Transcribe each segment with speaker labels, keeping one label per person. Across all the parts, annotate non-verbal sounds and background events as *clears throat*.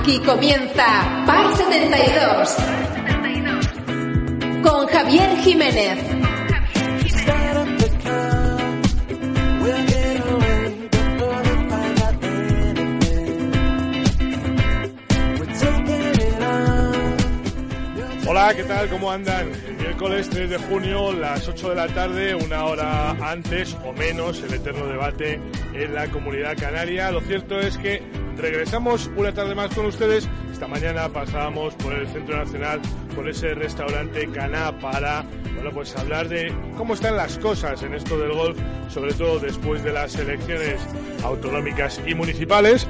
Speaker 1: Aquí comienza Par 72 con Javier Jiménez.
Speaker 2: Hola, ¿qué tal? ¿Cómo andan? Miércoles 3 de junio, las 8 de la tarde, una hora antes o menos, el eterno debate en la comunidad canaria. Lo cierto es que regresamos una tarde más con ustedes. Esta mañana pasábamos por el Centro Nacional, por ese restaurante Caná para, bueno, pues hablar de cómo están las cosas en esto del golf, sobre todo después de las elecciones autonómicas y municipales.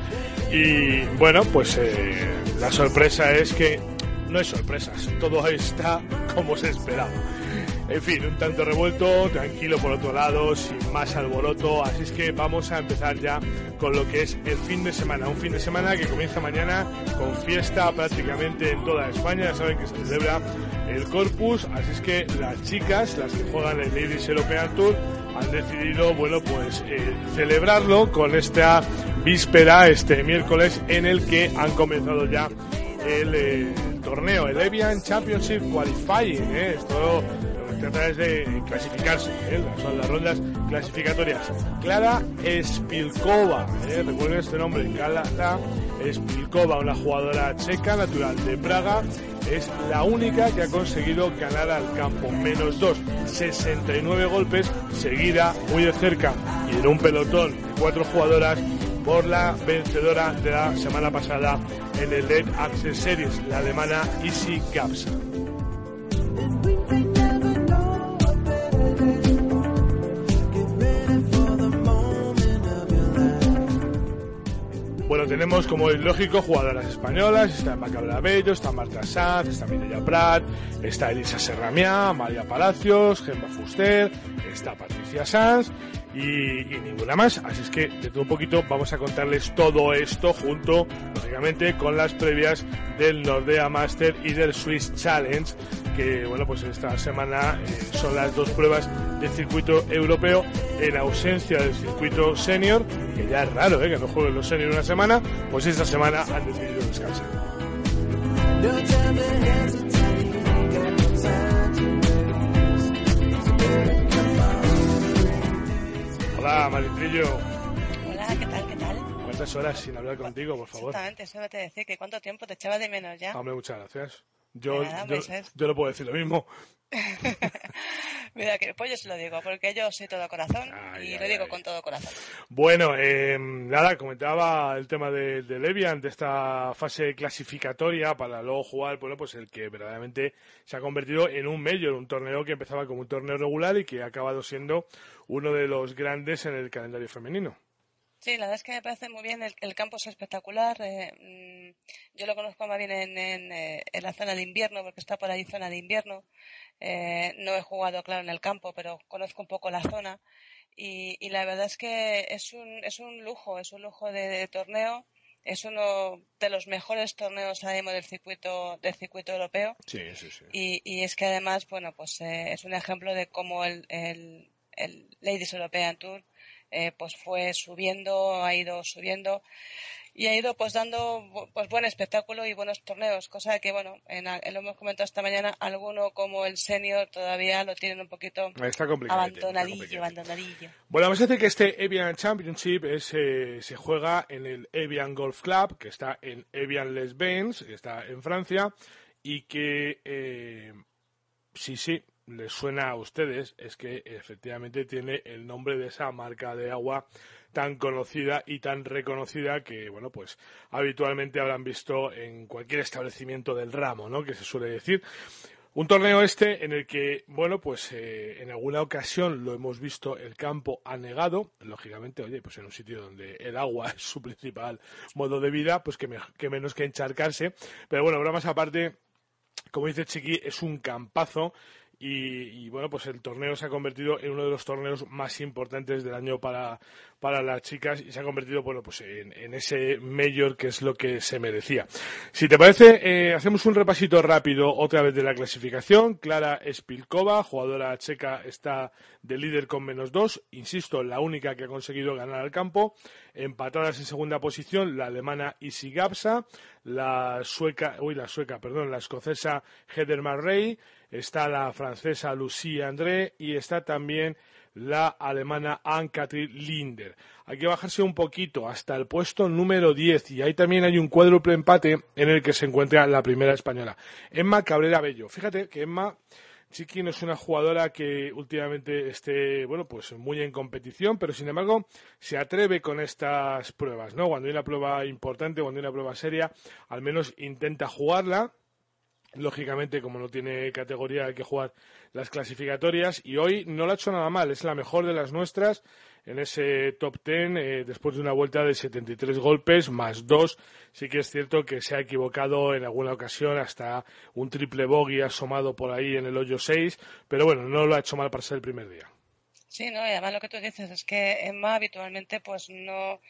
Speaker 2: Y bueno, pues eh, la sorpresa es que no hay sorpresas, todo está como se esperaba. En fin, un tanto revuelto, tranquilo por otro lado, sin más alboroto, así es que vamos a empezar ya con lo que es el fin de semana, un fin de semana que comienza mañana con fiesta prácticamente en toda España, ya saben que se celebra el Corpus, así es que las chicas, las que juegan el Ladies European Tour, han decidido, bueno, pues eh, celebrarlo con esta víspera, este miércoles, en el que han comenzado ya el eh, torneo, el Evian Championship Qualifying. ¿eh? Trata es de clasificarse, ¿eh? son las rondas clasificatorias. Clara Spilkova, ¿eh? recuerden este nombre, Clara Spilkova, una jugadora checa natural de Praga, es la única que ha conseguido ganar al campo. Menos dos, 69 golpes, seguida muy de cerca y en un pelotón de cuatro jugadoras por la vencedora de la semana pasada en el LED Access Series, la alemana Isi Gaps. Bueno, tenemos como es lógico jugadoras españolas, está Macabra Bello, está Marta Sanz, está Mireia Prat, está Elisa Serramiá, María Palacios, Gemma Fuster, está Patricia Sanz y, ninguna más. Así es que de todo un poquito vamos a contarles todo esto junto, lógicamente, con las previas del Nordea Master y del Swiss Challenge, que bueno, pues esta semana eh, son las dos pruebas del circuito europeo en ausencia del circuito senior, que ya es raro ¿eh? que no jueguen los senior una semana, pues esta semana han decidido descansar. Hola, Maritrillo.
Speaker 3: Hola, ¿qué tal? ¿Qué tal?
Speaker 2: ¿Cuántas horas sin hablar contigo, por favor?
Speaker 3: Exactamente, eso te decir que cuánto tiempo te echaba de menos ya.
Speaker 2: Hombre, muchas gracias. Yo,
Speaker 3: nada,
Speaker 2: yo, yo no puedo decir lo mismo. *laughs*
Speaker 3: Mira, que pues yo se lo digo, porque yo soy todo corazón
Speaker 2: Ay,
Speaker 3: y
Speaker 2: ay,
Speaker 3: lo digo
Speaker 2: ay.
Speaker 3: con todo corazón.
Speaker 2: Bueno, eh, nada, comentaba el tema de, de Levian, de esta fase clasificatoria para luego jugar, bueno, pues el que verdaderamente se ha convertido en un mayor, un torneo que empezaba como un torneo regular y que ha acabado siendo uno de los grandes en el calendario femenino.
Speaker 3: Sí, la verdad es que me parece muy bien, el, el campo es espectacular. eh, mm, yo lo conozco más bien en, en, eh, en la zona de invierno, porque está por ahí zona de invierno. Eh, no he jugado, claro, en el campo, pero conozco un poco la zona. Y, y la verdad es que es un, es un lujo, es un lujo de, de torneo. Es uno de los mejores torneos mismo del circuito, del circuito europeo.
Speaker 2: Sí, sí, sí.
Speaker 3: Y, y es que además, bueno, pues eh, es un ejemplo de cómo el, el, el Ladies European Tour eh, pues fue subiendo, ha ido subiendo y ha ido pues dando pues buen espectáculo y buenos torneos, cosa que bueno, en, a- lo hemos comentado esta mañana, alguno como el senior todavía lo tienen un poquito
Speaker 2: Está
Speaker 3: abandonadillo, abandonadillo.
Speaker 2: Bueno, vamos a decir que este Evian Championship es, eh, se juega en el Evian Golf Club, que está en Evian Les Bains, que está en Francia, y que, eh, sí, sí, les suena a ustedes es que efectivamente tiene el nombre de esa marca de agua tan conocida y tan reconocida que, bueno, pues habitualmente habrán visto en cualquier establecimiento del ramo, ¿no? Que se suele decir. Un torneo este en el que, bueno, pues eh, en alguna ocasión lo hemos visto, el campo anegado, lógicamente, oye, pues en un sitio donde el agua *laughs* es su principal modo de vida, pues que, que menos que encharcarse. Pero bueno, bromas aparte, como dice Chiqui, es un campazo y, bueno, pues el torneo se ha convertido en uno de los torneos más importantes del año para, para las chicas y se ha convertido, bueno, pues en, ese mayor que es lo que se merecía. Si te parece, eh, hacemos un repasito rápido otra vez de la clasificación. Clara Spilkova, jugadora checa, está de líder con menos dos. Insisto, la única que ha conseguido ganar al campo. Empatadas en segunda posición, la alemana Isi Gapsa, la sueca, uy, la sueca, perdón, la escocesa Heather Marray está la francesa Lucie André y está también la alemana Ann-Kathrin Linder. Hay que bajarse un poquito hasta el puesto número 10 y ahí también hay un cuádruple empate en el que se encuentra la primera española, Emma Cabrera Bello. Fíjate que Emma Chiqui no es una jugadora que últimamente esté, bueno, pues muy en competición, pero sin embargo se atreve con estas pruebas, ¿no? Cuando hay una prueba importante, cuando hay una prueba seria, al menos intenta jugarla Lógicamente, como no tiene categoría, hay que jugar las clasificatorias. Y hoy no lo ha hecho nada mal, es la mejor de las nuestras en ese top ten, eh, después de una vuelta de 73 golpes más dos. Sí que es cierto que se ha equivocado en alguna ocasión, hasta un triple bogey asomado por ahí en el hoyo 6. Pero bueno, no lo ha hecho mal para ser el primer día.
Speaker 3: Sí, no, y además lo que tú dices es que Emma habitualmente pues no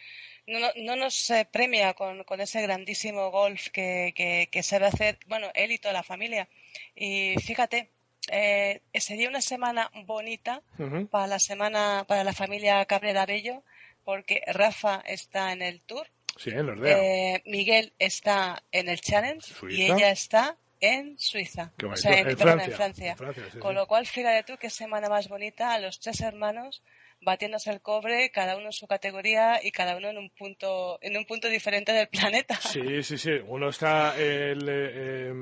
Speaker 3: no, nos premia con, ese grandísimo golf que, que, sabe hacer, bueno, él y toda la familia. Y fíjate, eh, sería una semana bonita para la semana, para la familia Cabrera Bello, porque Rafa está en el Tour. Eh, Miguel está en el Challenge y ella está en Suiza, o sea, en, Francia. Con lo cual, fíjate tú qué semana más bonita a los tres hermanos batiéndose el cobre, cada uno en su categoría y cada uno en un punto, en un punto diferente del planeta.
Speaker 2: Sí, sí, sí. Uno está, el, eh,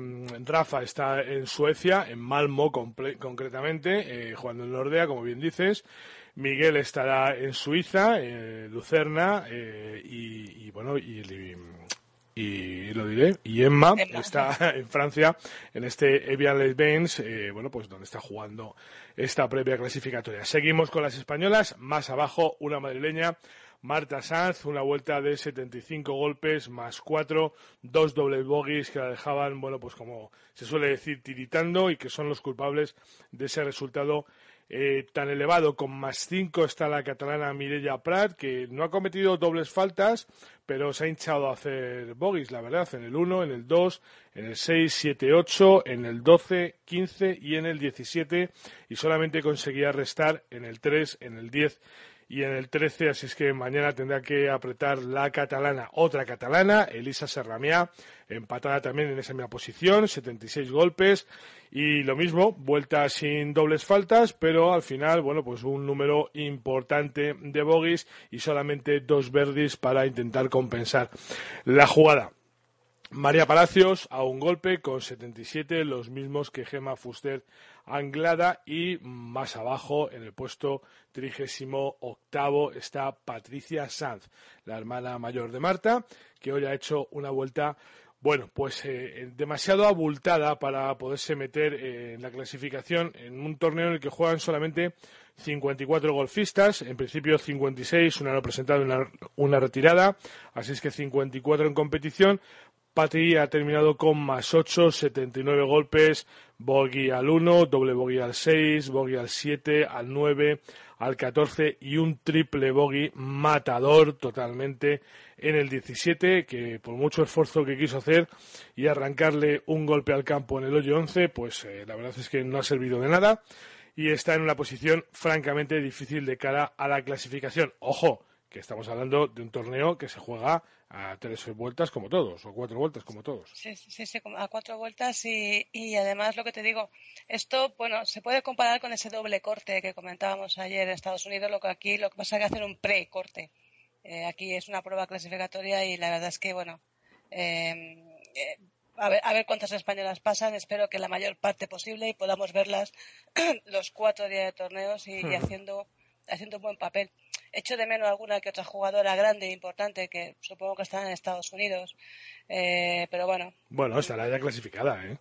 Speaker 2: Rafa está en Suecia, en Malmo concretamente, eh, jugando en Nordea, como bien dices. Miguel estará en Suiza, en Lucerna, eh, y, bueno, y, y lo diré. Y Emma, está *laughs* en Francia, en este Evian Les Bains, eh, bueno, pues donde está jugando esta previa clasificatoria. Seguimos con las españolas, más abajo una madrileña, Marta Sanz, una vuelta de 75 golpes más cuatro, dos dobles bogies que la dejaban, bueno, pues como se suele decir, tiritando y que son los culpables de ese resultado eh, tan elevado. Con más cinco está la catalana Mireia Prat, que no ha cometido dobles faltas, pero se ha hinchado a hacer bogies, la verdad, en el 1, en el 2, en el 6, 7, 8, en el 12, 15 y en el 17, y solamente conseguía restar en el 3, en el 10 y en el 13, así es que mañana tendrá que apretar la catalana, otra catalana, Elisa Serramiá, empatada también en esa misma posición, 76 golpes y lo mismo, vuelta sin dobles faltas, pero al final, bueno, pues un número importante de bogies y solamente dos verdis para intentar compensar la jugada. María Palacios a un golpe con 77, los mismos que Gema Fuster Anglada y más abajo en el puesto trigésimo octavo está Patricia Sanz, la hermana mayor de Marta, que hoy ha hecho una vuelta bueno, pues eh, demasiado abultada para poderse meter eh, en la clasificación en un torneo en el que juegan solamente 54 golfistas, en principio 56, una representada una, una retirada, así es que 54 en competición, Patri ha terminado con más 8, 79 golpes, bogey al 1, doble bogey al 6, bogey al 7, al 9, al 14 y un triple bogey matador totalmente en el 17, que por mucho esfuerzo que quiso hacer y arrancarle un golpe al campo en el hoyo 11, pues eh, la verdad es que no ha servido de nada y está en una posición francamente difícil de cara a la clasificación. Ojo, que estamos hablando de un torneo que se juega a tres vueltas como todos, o cuatro vueltas como todos.
Speaker 3: Sí, sí, sí, a cuatro vueltas y, y además lo que te digo, esto, bueno, se puede comparar con ese doble corte que comentábamos ayer en Estados Unidos, lo que aquí lo que pasa es que hacer un pre-corte. Eh, aquí es una prueba clasificatoria y la verdad es que, bueno, eh, eh, a ver, a ver cuántas españolas pasan. Espero que la mayor parte posible y podamos verlas *clears throat* los cuatro días de torneos y, y haciendo, haciendo un buen papel. Echo de menos alguna que otra jugadora grande e importante que supongo que están en Estados Unidos. Eh, pero bueno.
Speaker 2: Bueno, estará ya clasificada, ¿eh?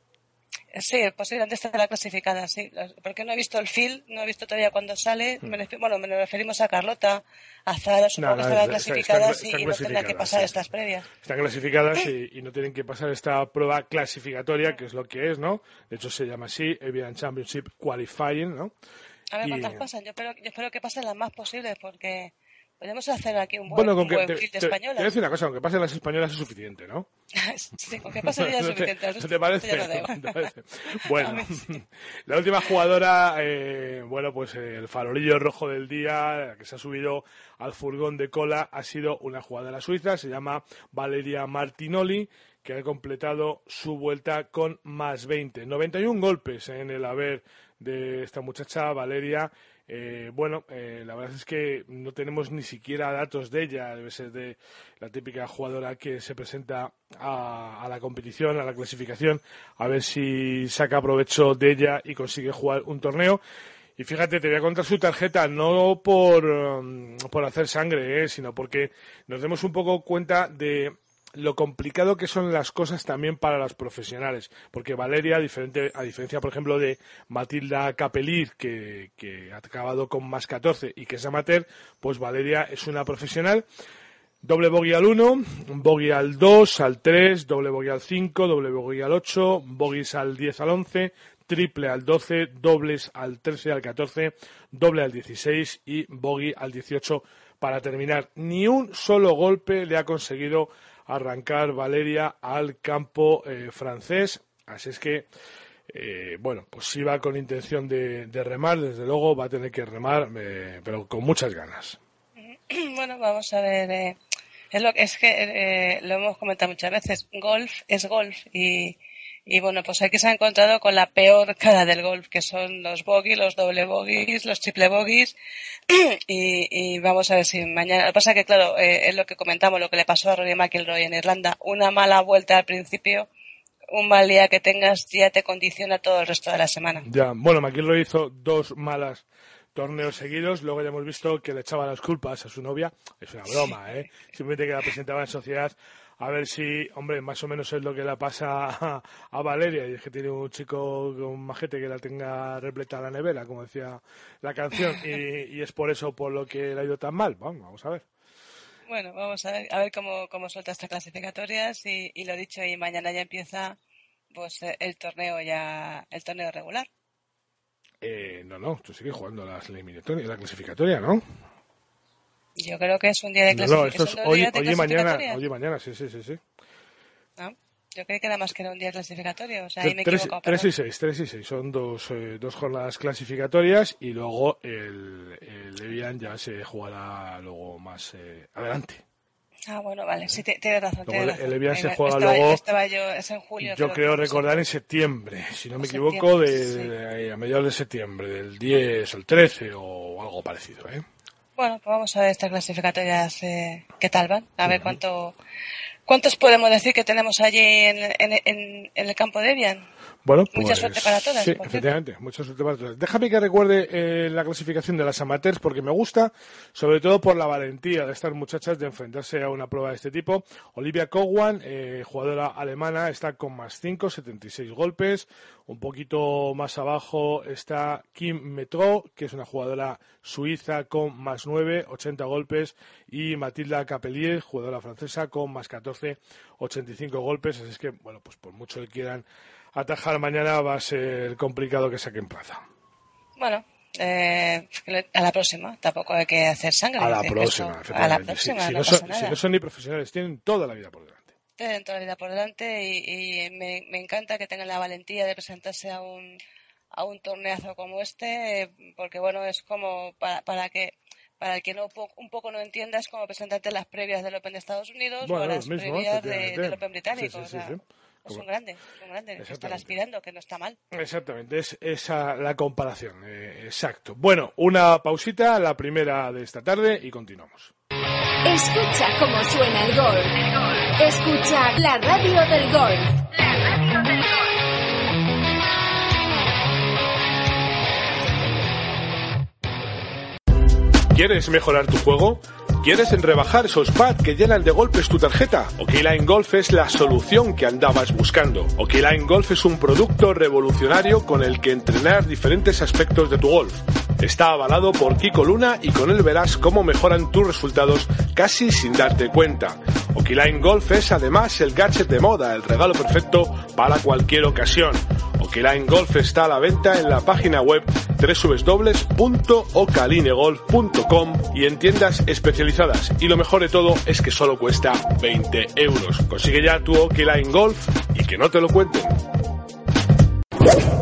Speaker 3: Sí, posiblemente estará clasificada, sí. Porque no he visto el fil, no he visto todavía cuando sale. Me refi- bueno, me referimos a Carlota, a Zara, supongo
Speaker 2: No,
Speaker 3: que
Speaker 2: no,
Speaker 3: estarán
Speaker 2: está-
Speaker 3: clasificadas
Speaker 2: están-
Speaker 3: y- no tendrán que pasar
Speaker 2: sí.
Speaker 3: estas previas.
Speaker 2: Están clasificadas y, y no tienen que pasar esta prueba clasificatoria, que es lo que es, ¿no? De hecho, se llama así, Evian Championship Qualifying, ¿no?
Speaker 3: A ver
Speaker 2: Y-
Speaker 3: cuántas pasan. Yo espero, yo espero que pasen las más posibles porque podemos hacer aquí un buen,
Speaker 2: Bueno, con
Speaker 3: un
Speaker 2: que
Speaker 3: buen
Speaker 2: te,
Speaker 3: de
Speaker 2: te- voy a
Speaker 3: españolas.
Speaker 2: decir una cosa, aunque pasen las españolas es suficiente, ¿no? *laughs*
Speaker 3: sí, con que pasen ya *laughs* es
Speaker 2: ¿No te-
Speaker 3: suficiente. el
Speaker 2: ¿no
Speaker 3: resto
Speaker 2: te parece?
Speaker 3: ya no da *laughs*
Speaker 2: ¿No te parece? Bueno, la última jugadora, eh, bueno, pues eh, el farolillo rojo del día, que se ha subido al furgón de cola, ha sido una jugadora suiza, se llama Valeria Martinoli, que ha completado su vuelta con más 20. 91 golpes en el haber de esta muchacha, Valeria. Eh, bueno, eh, la verdad es que no tenemos ni siquiera datos de ella, debe ser de la típica jugadora que se presenta a, a la competición, a la clasificación, a ver si saca provecho de ella y consigue jugar un torneo. Y fíjate, te voy a contar su tarjeta, no por, um, por hacer sangre, eh, sino porque nos demos un poco cuenta de lo complicado que son las cosas también para las profesionales. Porque Valeria, diferente, a diferencia, por ejemplo, de Matilda Capelir, que, que ha acabado con más 14 y que es amateur, pues Valeria es una profesional. Doble bogey al 1, bogey al 2, al 3, doble bogey al 5, doble bogey al 8, bogeys al 10 al 11, triple al 12, dobles al 13 al 14, doble al 16 y bogey al 18 para terminar. Ni un solo golpe le ha conseguido arrancar Valeria al campo eh, francés. Así es que, eh, bueno, pues si va con intención de, remar, desde luego va a tener que remar, eh, pero con muchas ganas. *clears throat*
Speaker 3: Bueno, vamos a ver. eh, es, lo, es que eh, lo hemos comentado muchas veces. Golf es golf y, y bueno, pues aquí se ha encontrado con la peor cara del golf, que son los bogies, los doble bogies, los triple bogies. *clears throat* y, y vamos a ver si mañana. Lo que pasa es que, claro, eh, es lo que comentamos, lo que le pasó a Rory McIlroy en Irlanda. Una mala vuelta al principio, un mal día que tengas ya te condiciona todo el resto de la semana.
Speaker 2: Ya, bueno, McIlroy hizo dos malas torneos seguidos, luego ya hemos visto que le echaba las culpas a su novia, es una broma, ¿eh? Simplemente que la presentaba en sociedad a ver si, hombre, más o menos es lo que le pasa a, *laughs* a Valeria, y es que tiene un chico con majete que la tenga repleta la nevera, como decía la canción, y, y es por eso por lo que le ha ido tan mal. Vamos, vamos a ver.
Speaker 3: Bueno, vamos a ver, a ver cómo, cómo suelta estas clasificatorias y, y lo dicho, y mañana ya empieza pues eh, el torneo ya, el torneo regular.
Speaker 2: Eh, no, no, tú sigues jugando las eliminatorias, la clasificatoria, ¿no?
Speaker 3: Yo creo que es un día de
Speaker 2: No, no,
Speaker 3: clasificación.
Speaker 2: esto es hoy, hoy y mañana, hoy y mañana, sí, sí, sí, sí.
Speaker 3: ¿no? Yo creí que era más que era un día clasificatorio, o sea, ahí me he
Speaker 2: Tres,
Speaker 3: equivocado.
Speaker 2: tres
Speaker 3: perdón.
Speaker 2: y seis, tres y seis. Son dos, eh, dos jornadas clasificatorias y luego el, el Evian ya se jugará luego más eh, adelante.
Speaker 3: Ah, bueno, vale, sí, te- tienes razón.
Speaker 2: El-
Speaker 3: razón.
Speaker 2: el Evian se juega
Speaker 3: estaba,
Speaker 2: luego-
Speaker 3: Estaba yo, es en julio.
Speaker 2: Yo
Speaker 3: creo
Speaker 2: creo recordar en septiembre, si no me equivoco, de,
Speaker 3: sí.
Speaker 2: de- a mediados de septiembre, del 10 o el 13 o algo parecido. ¿eh?
Speaker 3: Bueno, pues vamos a ver estas clasificatorias eh, qué tal van, a ver cuánto cuántos podemos decir que tenemos allí en, en, en- en el campo de Evian.
Speaker 2: Bueno,
Speaker 3: Mucha
Speaker 2: pues,
Speaker 3: suerte para todas,
Speaker 2: Sí, efectivamente, mucha suerte para todas. Déjame que recuerde eh, la clasificación de las amateurs porque me gusta, sobre todo por la valentía de estas muchachas de enfrentarse a una prueba de este tipo. Olivia Cowan, eh, jugadora alemana, está con más 5, 76 golpes. Un poquito más abajo está Kim Metro, que es una jugadora suiza con más 9, 80 golpes. Y Matilda Capelier, jugadora francesa, con más 14, 85 golpes. Así es que, bueno, pues por mucho que quieran atajar mañana va a ser complicado que saquen plaza.
Speaker 3: Bueno, eh, a la próxima, tampoco hay que hacer sangre.
Speaker 2: A la próxima,
Speaker 3: a la próxima,
Speaker 2: si,
Speaker 3: no,
Speaker 2: son,
Speaker 3: nada.
Speaker 2: si no son ni profesionales, tienen toda la vida por delante.
Speaker 3: Tienen toda la vida por delante y, y me, me encanta que tengan la valentía de presentarse a un, a un torneazo como este, porque bueno, es como para, para que para el que no un poco no entienda, es como presentarte en las previas del Open de Estados Unidos
Speaker 2: Bueno,
Speaker 3: o las
Speaker 2: mismo,
Speaker 3: previas de- del Open británico.
Speaker 2: Sí, sí,
Speaker 3: o sea,
Speaker 2: sí, sí.
Speaker 3: Es
Speaker 2: Como-
Speaker 3: un grande, es un grande, que están aspirando, que no está mal.
Speaker 2: Exactamente, es esa la comparación. eh, exacto. Bueno, una pausita, la primera de esta tarde y continuamos.
Speaker 1: Escucha cómo suena el golf. Escucha la radio del golf.
Speaker 2: ¿Quieres mejorar tu juego? ¿Quieres rebajar esos pads que llenan de golpes tu tarjeta? Okiline Golf es la solución que andabas buscando. Okiline Golf es un producto revolucionario con el que entrenar diferentes aspectos de tu golf. Está avalado por Kiko Luna y con él verás cómo mejoran tus resultados casi sin darte cuenta. Okiline Golf es además el gadget de moda, el regalo perfecto para cualquier ocasión. Okiline Golf está a la venta en la página web www.ocalinegolf.com y en tiendas especializadas. Y lo mejor de todo es que solo cuesta 20 euros. Consigue ya tu Okiline Golf y que no te lo cuenten.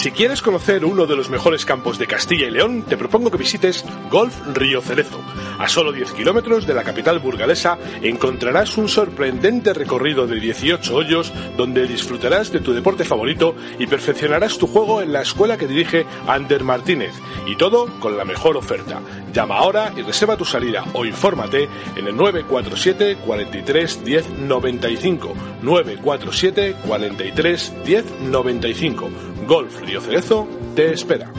Speaker 2: Si quieres conocer uno de los mejores campos de Castilla y León, te propongo que visites Golf Río Cerezo. A solo 10 kilómetros de la capital burgalesa encontrarás un sorprendente recorrido de 18 hoyos donde disfrutarás de tu deporte favorito y perfeccionarás tu juego en la escuela que dirige Ander Martínez. Y todo con la mejor oferta. Llama ahora y reserva tu salida o infórmate en el 947 43 10 95. 947 43 10 95. Golf Río Cerezo te espera.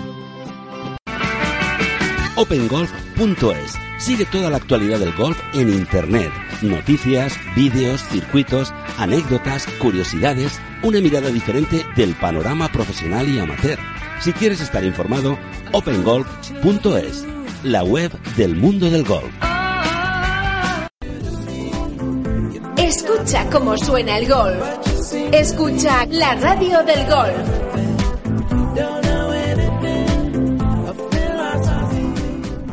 Speaker 4: OpenGolf.es. Sigue toda la actualidad del golf en Internet. Noticias, vídeos, circuitos, anécdotas, curiosidades, una mirada diferente del panorama profesional y amateur. Si quieres estar informado, OpenGolf.es, la web del mundo del golf.
Speaker 1: Escucha cómo suena el golf. Escucha la radio del golf.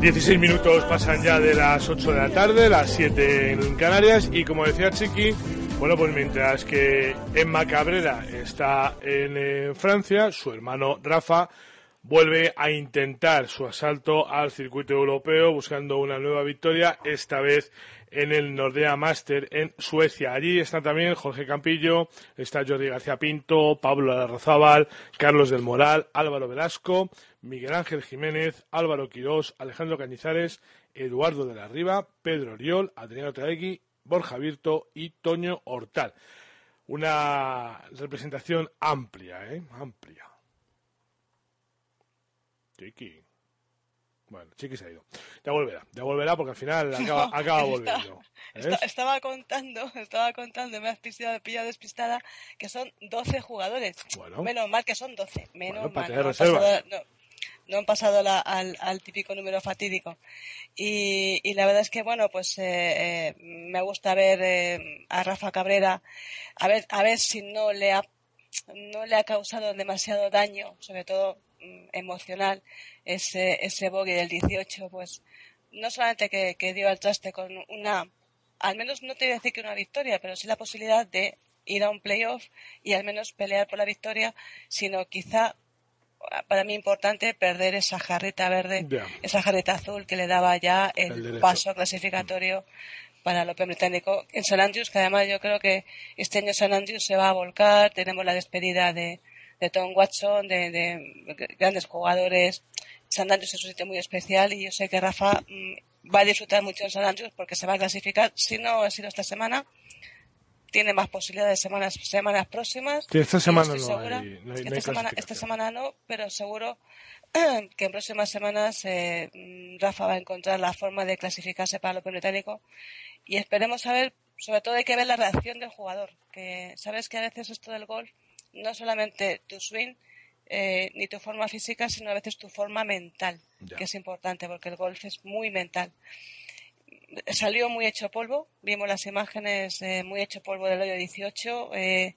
Speaker 2: 16 minutos pasan ya de las 8 de la tarde, las 7 en Canarias y como decía Chiqui, bueno pues mientras que Emma Cabrera está en eh, Francia, su hermano Rafa vuelve a intentar su asalto al circuito europeo buscando una nueva victoria, esta vez en el Nordea Master en Suecia. Allí está también Jorge Campillo, está Jordi García Pinto, Pablo Larrazábal, Carlos del Moral, Álvaro Velasco, Miguel Ángel Jiménez, Álvaro Quirós, Alejandro Cañizares, Eduardo de la Riva, Pedro Oriol, Adriano Traegui, Borja Virto y Toño Hortal. Una representación amplia, ¿eh? Amplia. Chiqui. Bueno, Chiqui se ha ido. Ya volverá, ya volverá porque al final acaba, *laughs* acaba volviendo.
Speaker 3: estaba contando, estaba contando, me has pillado, pillado despistada, que son 12 jugadores. Menos mal que son 12. Menos mal. no, no han pasado al, típico número fatídico. Y, la verdad es que, bueno, pues eh, eh, me gusta ver eh, a Rafa Cabrera, a ver, a ver si no le ha, no le ha causado demasiado daño, sobre todo emocional, ese, ese bogey del 18, pues no solamente que, que dio al traste con una, al menos no te voy a decir que una victoria, pero sí la posibilidad de ir a un playoff y al menos pelear por la victoria, sino quizá para mí importante perder esa jarreta verde, esa jarreta azul que le daba ya el, paso clasificatorio para el Open británico en San Andrews, que además yo creo que este año San Andrews se va a volcar, tenemos la despedida de, Tom Watson, de, grandes jugadores. San Andrews es un sitio muy especial y yo sé que Rafa mm, va a disfrutar mucho en San Andrews porque se va a clasificar, si no ha sido esta semana, tiene más posibilidades semanas semanas próximas.
Speaker 2: esta semana
Speaker 3: no, esta, semana, esta semana no, pero seguro *clears throat* que en próximas semanas eh, Rafa va a encontrar la forma de clasificarse para el Open Británico y esperemos saber, sobre todo hay que ver la reacción del jugador, que sabes que a veces esto del golf no solamente tu swing eh, ni tu forma física, sino a veces tu forma mental, que es importante porque el golf es muy mental salió muy hecho polvo, vimos las imágenes eh, muy hecho polvo del hoyo 18. Eh,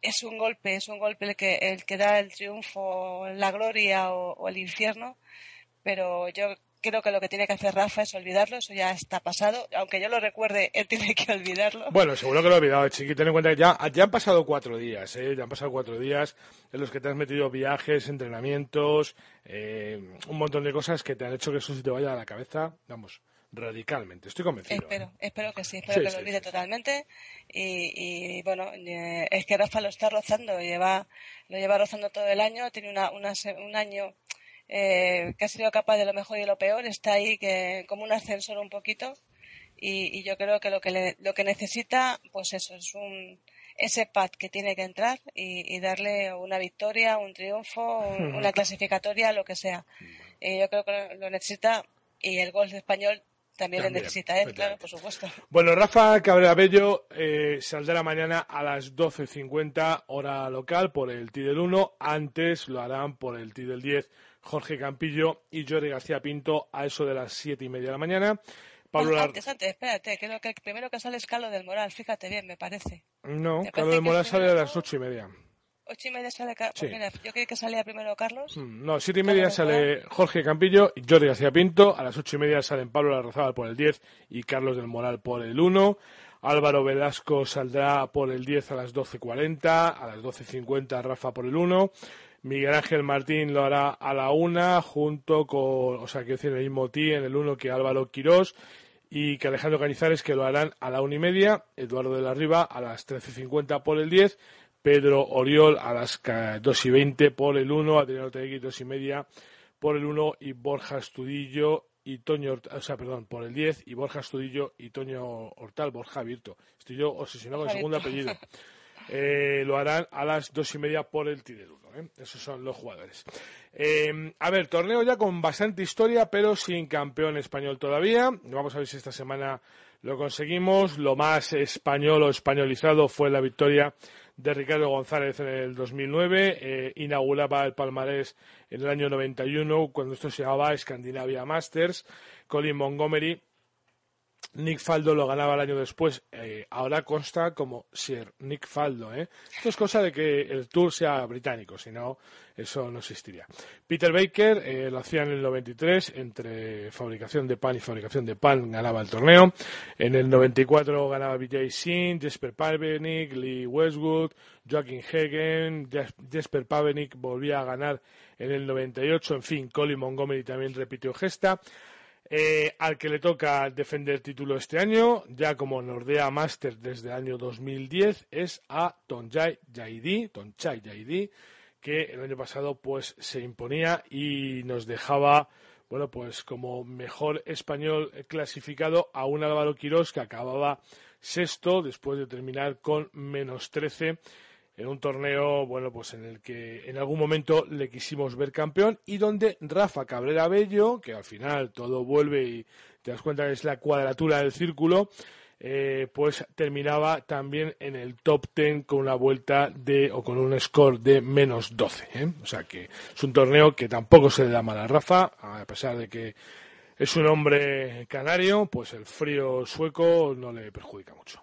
Speaker 3: es un golpe, es un golpe el que, el que da el triunfo, la gloria o, el infierno, pero yo creo que lo que tiene que hacer Rafa es olvidarlo, eso ya está pasado, aunque yo lo recuerde, él *laughs* tiene que olvidarlo.
Speaker 2: Bueno, seguro que lo he olvidado, Chiqui, ten en cuenta que ya, ya han pasado cuatro días, ¿eh? ya han pasado cuatro días en los que te has metido viajes, entrenamientos, eh, un montón de cosas que te han hecho que eso se te vaya a la cabeza, vamos, radicalmente. Estoy convencido.
Speaker 3: Espero, ¿eh? espero que sí, espero que lo olvide totalmente. Y, bueno, eh, es que Rafa lo está rozando, lleva, lo lleva rozando todo el año, tiene una, un año eh, que ha sido capaz de lo mejor y lo peor, está ahí que, como un ascensor un poquito. Y, yo creo que lo que, lo que necesita, pues eso, es un, ese pad que tiene que entrar y, darle una victoria, un triunfo, *laughs* una clasificatoria, lo que sea. Y yo creo que lo necesita y el gol español también, lo necesita él, claro, por supuesto.
Speaker 2: Bueno, Rafa Cabrera Bello eh, saldrá mañana a las 12.50 hora local por el T del 1. Antes lo harán por el T del 10 Jorge Campillo y Jorge García Pinto a eso de las siete y media de la mañana.
Speaker 3: Pablo antes, antes, espérate, creo que primero que sale es Carlos del Moral, fíjate bien, me parece.
Speaker 2: No, Carlos del Moral sale a las ocho y media.
Speaker 3: Ocho y media sale Carlos. Pues yo creo que salía primero Carlos.
Speaker 2: Mm, no, siete y media sale Jorge Campillo y Jordi García Pinto. A las ocho y media salen Pablo Larrazábal por el 10 y Carlos del Moral por el 1. Álvaro Velasco saldrá por el 10 a las 12.40. A las 12.50 Rafa por el 1. Miguel Ángel Martín lo hará a la una, junto con, o sea, quiero decir, el mismo ti en el uno que Álvaro Quirós y que Alejandro Cañizares que lo harán a la una y media, Eduardo de la Riva a las 13.50 por el 10, Pedro Oriol a las dos y veinte por el 1, Adriano Tegui dos y media por el 1 y Borja Estudillo y Toño, o sea, perdón, por el 10 y Borja Estudillo y Toño Hortal, Borja Virto. Estoy yo obsesionado con el segundo apellido. *laughs* Eh, lo harán a las dos y media por el Tidel 1. ¿eh? Esos son los jugadores. Eh, a ver, torneo ya con bastante historia, pero sin campeón español todavía. Vamos a ver si esta semana lo conseguimos. Lo más español o españolizado fue la victoria de Ricardo González en el 2009. inauguraba el palmarés en el año 91, cuando esto se llamaba Scandinavia Masters. Colin Montgomery Nick Faldo lo ganaba el año después. Eh, ahora consta como Sir Nick Faldo. ¿eh? Esto es cosa de que el Tour sea británico, si no, eso no existiría. Peter Baker eh, lo hacía en el 93, entre fabricación de pan y fabricación de pan ganaba el torneo. En el 94 ganaba Vijay Singh, Jesper Pavenik, Lee Westwood, Joaquin Hagen, Jesper Pavenik volvía a ganar en el 98. En fin, Colin Montgomery también repitió gesta. Eh, al que le toca defender título este año, ya como Nordea Master desde el año 2010, es a Tonchai Jaidi, Tonchai que el año pasado pues se imponía y nos dejaba bueno, pues como mejor español clasificado a un Álvaro Quirós que acababa sexto después de terminar con menos 13 en un torneo, bueno, pues en el que en algún momento le quisimos ver campeón y donde Rafa Cabrera Bello, que al final todo vuelve y te das cuenta que es la cuadratura del círculo, eh, pues terminaba también en el top 10 con una vuelta de o con un score de menos 12. ¿eh? O sea que es un torneo que tampoco se le da mal a Rafa, a pesar de que es un hombre canario, pues el frío sueco no le perjudica mucho.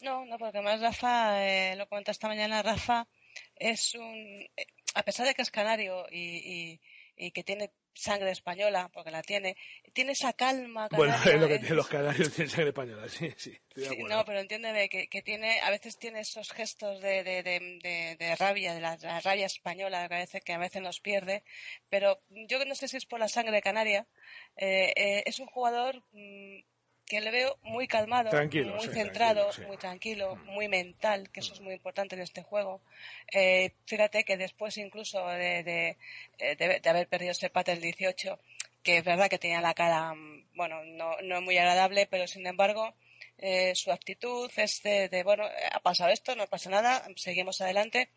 Speaker 3: No, no, porque más Rafa, eh, lo cuenta esta mañana, Rafa es un, eh, a pesar de que es canario y, y, que tiene sangre española, porque la tiene, tiene esa calma.
Speaker 2: bueno, es lo que tienen los canarios, tienen sangre española, sí, sí.
Speaker 3: no, pero entiéndeme que, que, tiene, a veces tiene esos gestos de, de, de, de rabia, de la, rabia española, que a veces, que a veces nos pierde, pero yo no sé si es por la sangre canaria, eh, eh es un jugador mm, que le veo muy calmado, muy centrado, muy tranquilo, mm. muy mental, que eso es muy importante en este juego. Eh, fíjate que después incluso de, de, haber perdido ese pate el 18, que es verdad que tenía la cara, mm, bueno, no, no muy agradable, pero sin embargo, eh, su actitud es de, bueno, ha pasado esto, no pasa nada, seguimos adelante.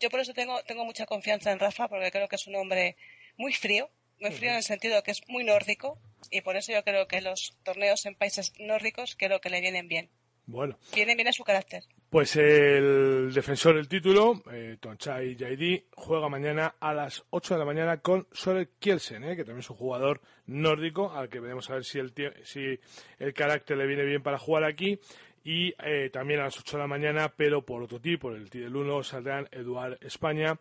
Speaker 3: Yo por eso tengo, tengo mucha confianza en Rafa, porque creo que es un hombre muy frío, muy frío en el sentido que es muy nórdico y por eso yo creo que los torneos en países nórdicos creo que le vienen bien.
Speaker 2: Bueno.
Speaker 3: Vienen bien a su carácter.
Speaker 2: Pues el defensor del título, eh, Tonchai Jaidi, juega mañana a las 8 de la mañana con Sore Kielsen, eh, que también es un jugador nórdico, al que veremos a ver si el, si el carácter le viene bien para jugar aquí. Y eh, también a las 8 de la mañana, pero por otro tipo, el T del 1, saldrán Eduard España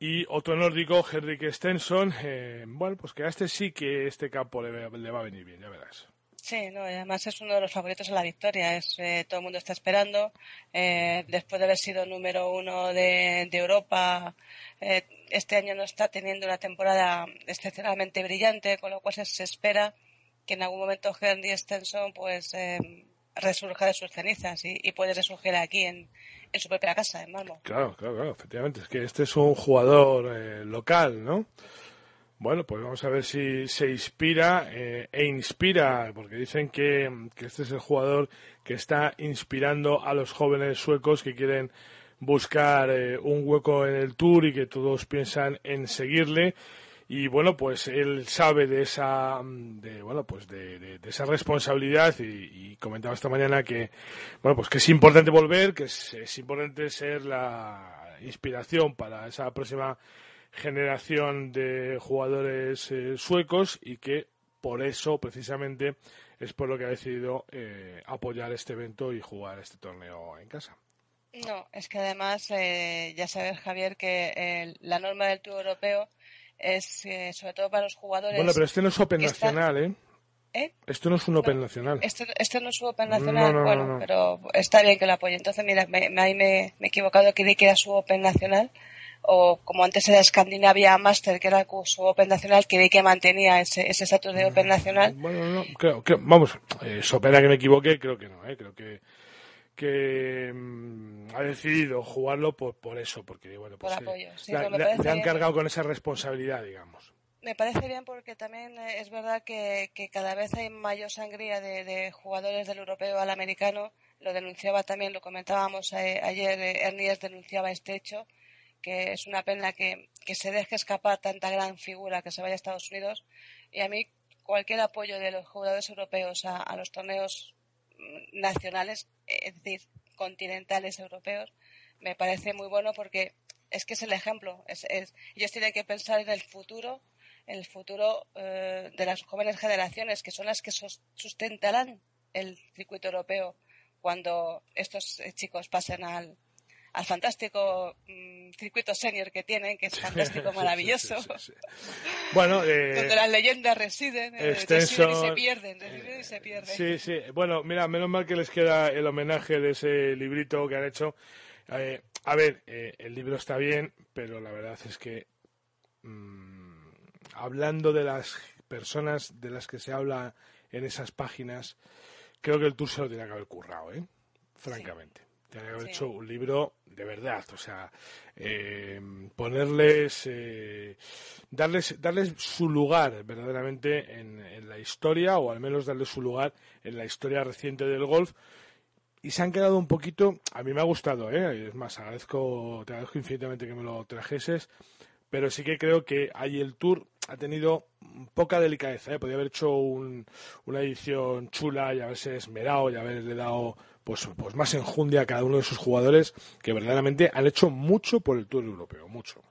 Speaker 2: y otro nórdico, Henrik Stenson, eh, bueno, pues que este sí que este campo le, va a venir bien, ya verás.
Speaker 3: Sí, no, además es uno de los favoritos a la victoria. Es, eh, todo el mundo está esperando. Eh, después de haber sido número uno de, Europa, este año no está teniendo una temporada excepcionalmente brillante, con lo cual se, espera que en algún momento Henry Stenson pues eh, resurja de sus cenizas y, puede resurgir aquí en, en, su propia casa, en.
Speaker 2: Claro, claro, claro, efectivamente. Es que este es un jugador eh, local, ¿no? Bueno, pues vamos a ver si se inspira eh, e inspira, porque dicen que, este es el jugador que está inspirando a los jóvenes suecos que quieren buscar eh, un hueco en el tour y que todos piensan en seguirle y bueno pues él sabe de esa de bueno pues de, esa responsabilidad y, comentaba esta mañana que bueno pues que es importante volver que es importante ser la inspiración para esa próxima generación de jugadores eh, suecos y que por eso precisamente es por lo que ha decidido eh, apoyar este evento y jugar este torneo en casa.
Speaker 3: No, es que además eh, ya sabes Javier que la norma del Tour Europeo es sobre todo para los jugadores.
Speaker 2: Bueno, pero este no es Open Nacional, ¿eh? Esto no es un Open Nacional.
Speaker 3: Esto, no es un Open Nacional, bueno, pero está bien que lo apoye. Entonces, mira, me, me, me, he equivocado, creí que era su Open Nacional o como antes era Scandinavia Master, que era su Open Nacional, que que mantenía ese estatus de Open Nacional.
Speaker 2: Bueno, no, creo, que vamos, eh, pena que me equivoque, creo que no, eh, creo que que mm, ha decidido jugarlo por, por eso, porque bueno, pues,
Speaker 3: por apoyo.
Speaker 2: le, han cargado con esa responsabilidad, digamos.
Speaker 3: Me parece bien porque también eh, es verdad que, que cada vez hay mayor sangría de, de, jugadores del europeo al americano. Lo denunciaba también, lo comentábamos eh, ayer, Ernies denunciaba este hecho que es una pena que, se deje escapar tanta gran figura que se vaya a Estados Unidos. Y a mí cualquier apoyo de los jugadores europeos a, los torneos nacionales, es decir, continentales europeos, me parece muy bueno porque es que es el ejemplo. Es, ellos tienen que pensar en el futuro, en el futuro eh, de las jóvenes generaciones, que son las que sustentarán el circuito europeo cuando estos eh, chicos pasen al, al fantástico mm, circuito senior que tienen, que es fantástico, *laughs* maravilloso.
Speaker 2: bueno, eh,
Speaker 3: donde las leyendas residen, eh, y se pierden, y se pierden.
Speaker 2: Sí, sí. Bueno, mira, menos mal que les queda el homenaje de ese librito que han hecho. Eh, a ver, el libro está bien, pero la verdad es que mm, hablando de las personas de las que se habla en esas páginas, creo que el tour se lo tiene que haber currado, ¿eh? Francamente. Tiene que haber hecho un libro de verdad, o sea, eh, ponerles, eh, darles, darles su lugar verdaderamente en, la historia, o al menos darles su lugar en la historia reciente del golf. Y se han quedado un poquito, a mí me ha gustado, ¿eh? es más, agradezco, te agradezco infinitamente que me lo trajeses, pero sí que creo que ahí el Tour ha tenido poca delicadeza, ¿eh? podría haber hecho una edición chula y haberse esmerado y haberle dado pues, pues más enjundia a cada uno de sus jugadores que verdaderamente han hecho mucho por el Tour Europeo, mucho.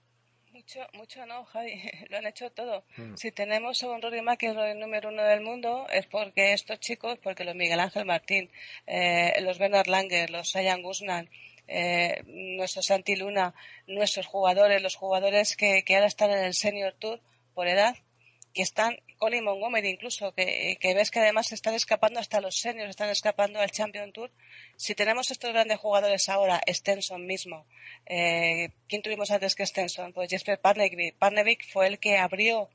Speaker 3: Mucho, mucho no, Javi, *laughs* lo han hecho todo. Mm. Si tenemos a un Rory McIlroy número uno del mundo es porque estos chicos, porque los Miguel Ángel Martín, eh, los Bernard Langer, los Sayan Guzman, eh, nuestro Santi Luna, nuestros jugadores, los jugadores que, que ahora están en el Senior Tour por edad, que están, Colin Montgomery incluso, que, ves que además están escapando hasta los seniors, están escapando al Champion Tour. Si tenemos estos grandes jugadores ahora, Stenson mismo, eh, ¿quién tuvimos antes que Stenson? Pues Jesper Parnevik. Parnevik fue el que abrió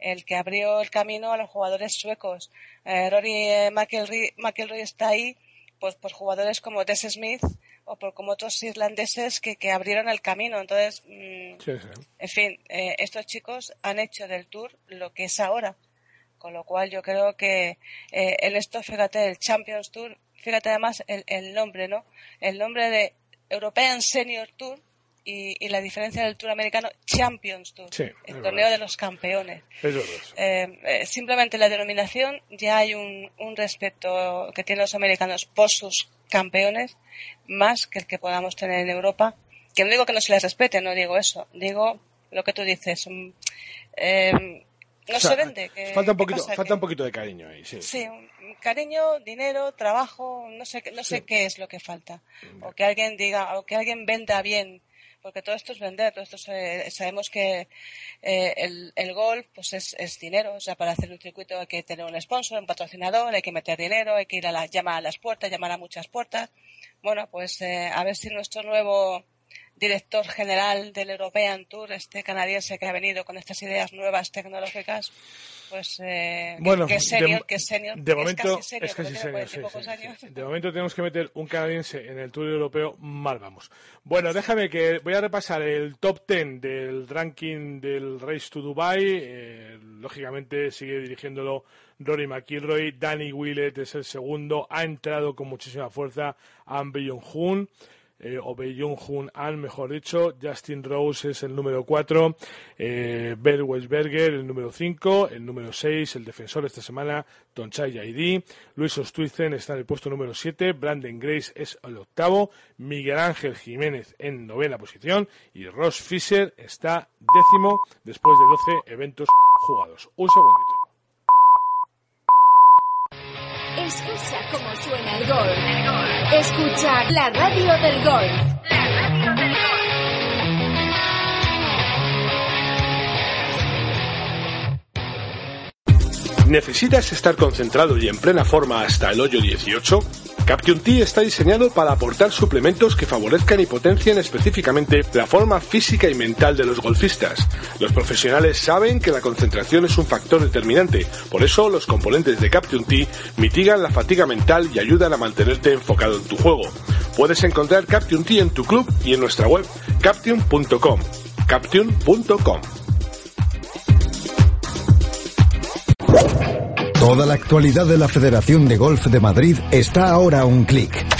Speaker 3: el que abrió el camino a los jugadores suecos. Eh, Rory eh, McIlroy, está ahí, pues, pues jugadores como Des Smith, o por como otros irlandeses que, que abrieron el camino. Entonces, mm, en fin, eh, estos chicos han hecho del Tour lo que es ahora. Con lo cual yo creo que eh, en esto, fíjate, el Champions Tour, fíjate además el, el nombre, ¿no? El nombre de European Senior Tour y, la diferencia del Tour americano Champions Tour, el torneo de los campeones. Eh, simplemente la denominación ya hay un, un respeto que tienen los americanos por sus campeones más que el que podamos tener en Europa. Que no digo que no se les respete, no digo eso. Digo lo que tú dices. Mm, eh, no se vende.
Speaker 2: falta un poquito, falta un poquito de cariño ahí, sí.
Speaker 3: Sí, cariño, dinero, trabajo, no sé, no sé qué es lo que falta. O que alguien diga, o que alguien venda bien porque todo esto es vender, todo esto sabemos que eh, el, el, golf pues es, es, dinero, o sea, para hacer un circuito hay que tener un sponsor, un patrocinador, hay que meter dinero, hay que ir a la, llamar a las puertas, llamar a muchas puertas. Bueno, pues eh, a ver si nuestro nuevo director general del European Tour, este canadiense que ha venido con estas ideas nuevas tecnológicas, pues eh,
Speaker 2: bueno,
Speaker 3: que es senior, que es senior,
Speaker 2: de momento,
Speaker 3: es casi senior,
Speaker 2: es casi senior sí, sí, De momento tenemos que meter un canadiense en el Tour Europeo, mal vamos. Bueno, déjame que voy a repasar el top 10 del ranking del Race to Dubai. Eh, lógicamente sigue dirigiéndolo Rory McIlroy, Danny Willett es el segundo, ha entrado con muchísima fuerza Ambe Jong-hoon eh, o Jung An, mejor dicho. Justin Rose es el número 4. Eh, Bert Weisberger, el número 5. El número 6, el defensor esta semana, Tonchai Yaidi. Luis Ostuizen está en el puesto número 7. Brandon Grace es el octavo. Miguel Ángel Jiménez en novena posición. Y Ross Fisher está décimo después de 12 eventos jugados. Un segundito.
Speaker 1: Escucha cómo suena el gol. Escucha la radio del gol. La radio del
Speaker 2: gol. ¿Necesitas estar concentrado y en plena forma hasta el hoyo 18? Caption T está diseñado para aportar suplementos que favorezcan y potencien específicamente la forma física y mental de los golfistas. Los profesionales saben que la concentración es un factor determinante, por eso los componentes de Caption T mitigan la fatiga mental y ayudan a mantenerte enfocado en tu juego. Puedes encontrar Caption T en tu club y en nuestra web caption.com. caption.com.
Speaker 5: Toda la actualidad de la Federación de Golf de Madrid está ahora a un clic.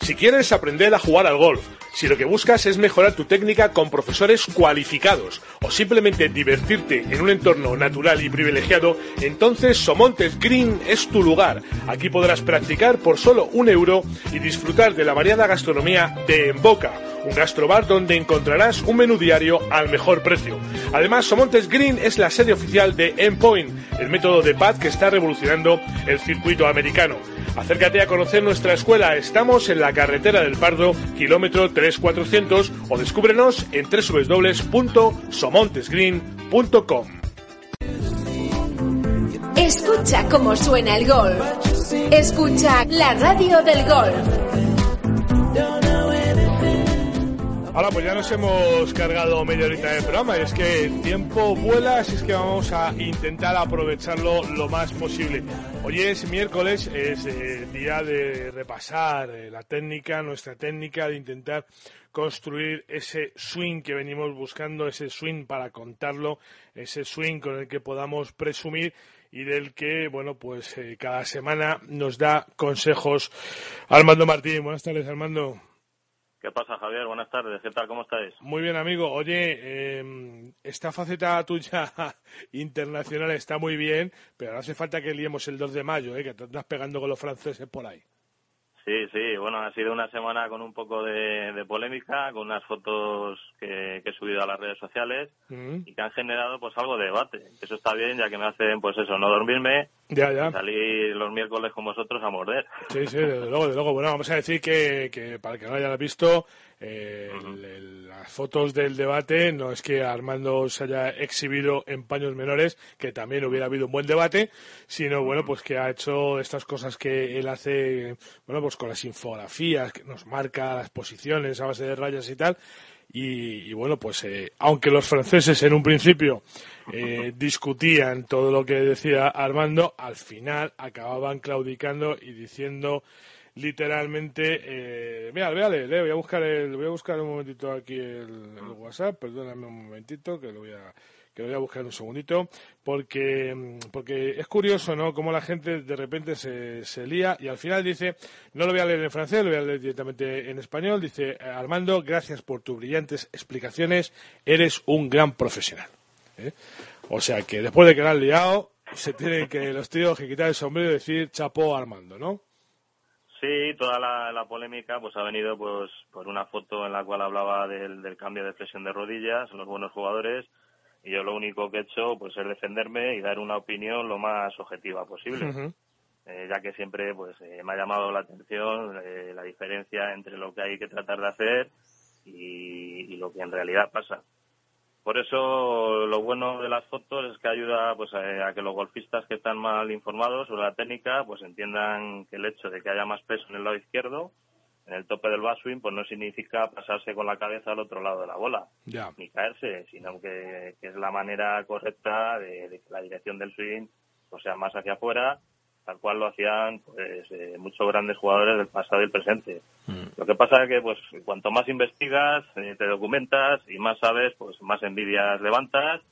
Speaker 2: Si quieres aprender a jugar al golf, si lo que buscas es mejorar tu técnica con profesores cualificados o simplemente divertirte en un entorno natural y privilegiado, entonces Somontes Green es tu lugar. Aquí podrás practicar por solo un euro y disfrutar de la variada gastronomía de En Boca, un gastrobar donde encontrarás un menú diario al mejor precio. Además, Somontes Green es la sede oficial de Endpoint, el método de pad que está revolucionando el circuito americano. Acércate a conocer nuestra escuela. Estamos en la carretera del Pardo, kilómetro 3400 o descúbrenos en www.somontesgreen.com.
Speaker 1: Escucha cómo suena el golf. Escucha la radio del golf.
Speaker 2: Ahora pues ya nos hemos cargado media horita de programa y es que el tiempo vuela, así es que vamos a intentar aprovecharlo lo más posible. Hoy es miércoles, es eh, día de repasar eh, la técnica, nuestra técnica, de intentar construir ese swing que venimos buscando, ese swing para contarlo, ese swing con el que podamos presumir y del que, bueno, pues eh, cada semana nos da consejos Armando Martín. Buenas tardes, Armando.
Speaker 6: ¿Qué pasa, Javier? Buenas tardes. ¿Qué tal? ¿Cómo estáis?
Speaker 2: Muy bien, amigo. Oye, em, esta faceta *laughs* tuya internacional está muy bien, pero hace falta que liemos el 2 de mayo, ¿eh? que te estás pegando con los franceses por ahí.
Speaker 6: Sí, sí, bueno, ha sido una semana con un poco de, polémica, con unas fotos que, he subido a las redes sociales mm. y que han generado pues algo de debate. Eso está bien, ya que me hacen pues eso, no dormirme
Speaker 2: ya, ya.
Speaker 6: y salir los miércoles con vosotros a morder.
Speaker 2: Sí, sí, desde luego, desde luego. Bueno, vamos a decir que, que para el que no lo haya visto, eh, las fotos del debate no es que Armando se haya exhibido en paños menores, que también hubiera habido un buen debate, sino bueno, pues que ha hecho estas cosas que él hace, bueno, pues con las infografías, que nos marca las posiciones a base de rayas y tal. Y, bueno, pues eh, aunque los franceses en un principio eh, *laughs* discutían todo lo que decía Armando, al final acababan claudicando y diciendo literalmente eh, mira véale, voy a buscar el voy a buscar un momentito aquí el, WhatsApp perdóname un momentito que lo voy a que lo voy a buscar un segundito, porque, porque es curioso, ¿no? Cómo la gente de repente se, se lía y al final dice, no lo voy a leer en francés, lo voy a leer directamente en español, dice, Armando, gracias por tus brillantes explicaciones, eres un gran profesional. ¿eh? O sea que después de que lo han liado, se tienen que los tíos que quitar el sombrero y decir chapó Armando, ¿no?
Speaker 6: Sí, toda la, polémica pues ha venido pues por una foto en la cual hablaba del, cambio de flexión de rodillas los buenos jugadores y yo lo único que he hecho pues es defenderme y dar una opinión lo más objetiva posible. Eh, ya que siempre pues eh, me ha llamado la atención eh, la diferencia entre lo que hay que tratar de hacer y lo que en realidad pasa. Por eso lo bueno de las fotos es que ayuda pues a, que los golfistas que están mal informados sobre la técnica pues entiendan que el hecho de que haya más peso en el lado izquierdo en el tope del backswing pues no significa pasarse con la cabeza al otro lado de la bola ni caerse sino que, es la manera correcta de, que la dirección del swing pues sea más hacia afuera tal cual lo hacían pues eh, muchos grandes jugadores del pasado y el presente. Mm. Lo que pasa es que pues cuanto más investigas, eh, te documentas y más sabes, pues más envidias levantas.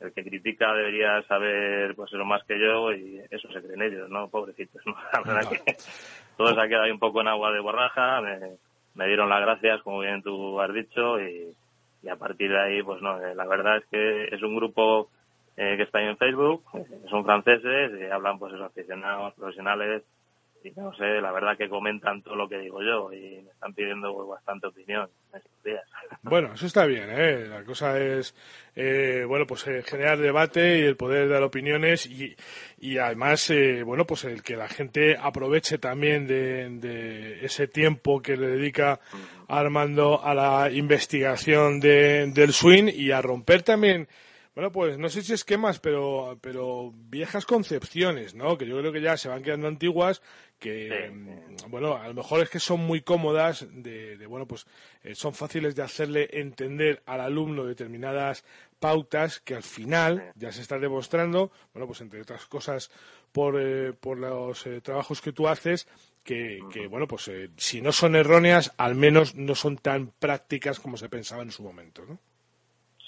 Speaker 6: El que critica debería saber pues lo más que yo y eso se creen ellos, ¿no? Pobrecitos, *laughs* La verdad que todo se ha quedado un poco en agua de borraja, me, dieron las gracias, como bien tú has dicho, y, y a partir de ahí, pues no, eh, la verdad es que es un grupo eh, que está ahí en Facebook, eh, son franceses, y hablan pues esos aficionados, profesionales, y no sé, la verdad que comentan todo lo que digo yo y me están pidiendo pues, bastante opinión estos días. *laughs*
Speaker 2: Bueno, eso está bien, ¿eh? La cosa es, eh, bueno, pues generar debate y el poder dar opiniones y, y además, bueno, pues el que la gente aproveche también de, ese tiempo que le dedica Armando a la investigación del swing y a romper también bueno, pues no sé si esquemas, pero, pero viejas concepciones, ¿no? Que yo creo que ya se van quedando antiguas, que, mm, bueno, a lo mejor es que son muy cómodas, de, bueno, pues eh, son fáciles de hacerle entender al alumno determinadas pautas que al final ya se está demostrando, bueno, pues entre otras cosas por, eh, por los eh, trabajos que tú haces, que, que bueno, pues si no son erróneas, al menos no son tan prácticas como se pensaba en su momento, ¿no?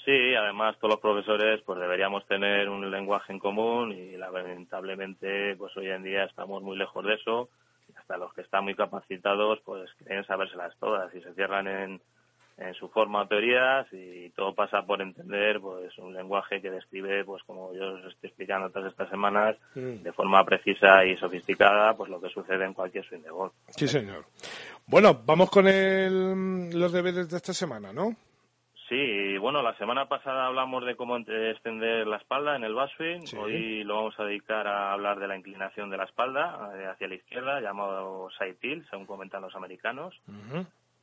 Speaker 6: Sí, además todos los profesores pues deberíamos tener un lenguaje en común y lamentablemente pues hoy en día estamos muy lejos de eso. Hasta los que están muy capacitados pues quieren sabérselas todas y se cierran en, en su forma teorías y todo pasa por entender pues un lenguaje que describe pues como yo os estoy explicando todas estas semanas mm. de forma precisa y sofisticada pues lo que sucede en cualquier swing de golf.
Speaker 2: Sí, señor. Bueno, vamos con el, los deberes de esta semana, ¿no?
Speaker 6: Sí, bueno, la semana pasada hablamos de cómo extender la espalda en el baswing. Hoy lo vamos a dedicar a hablar de la inclinación de la espalda eh, hacia la izquierda, llamado side tilt, según comentan los americanos.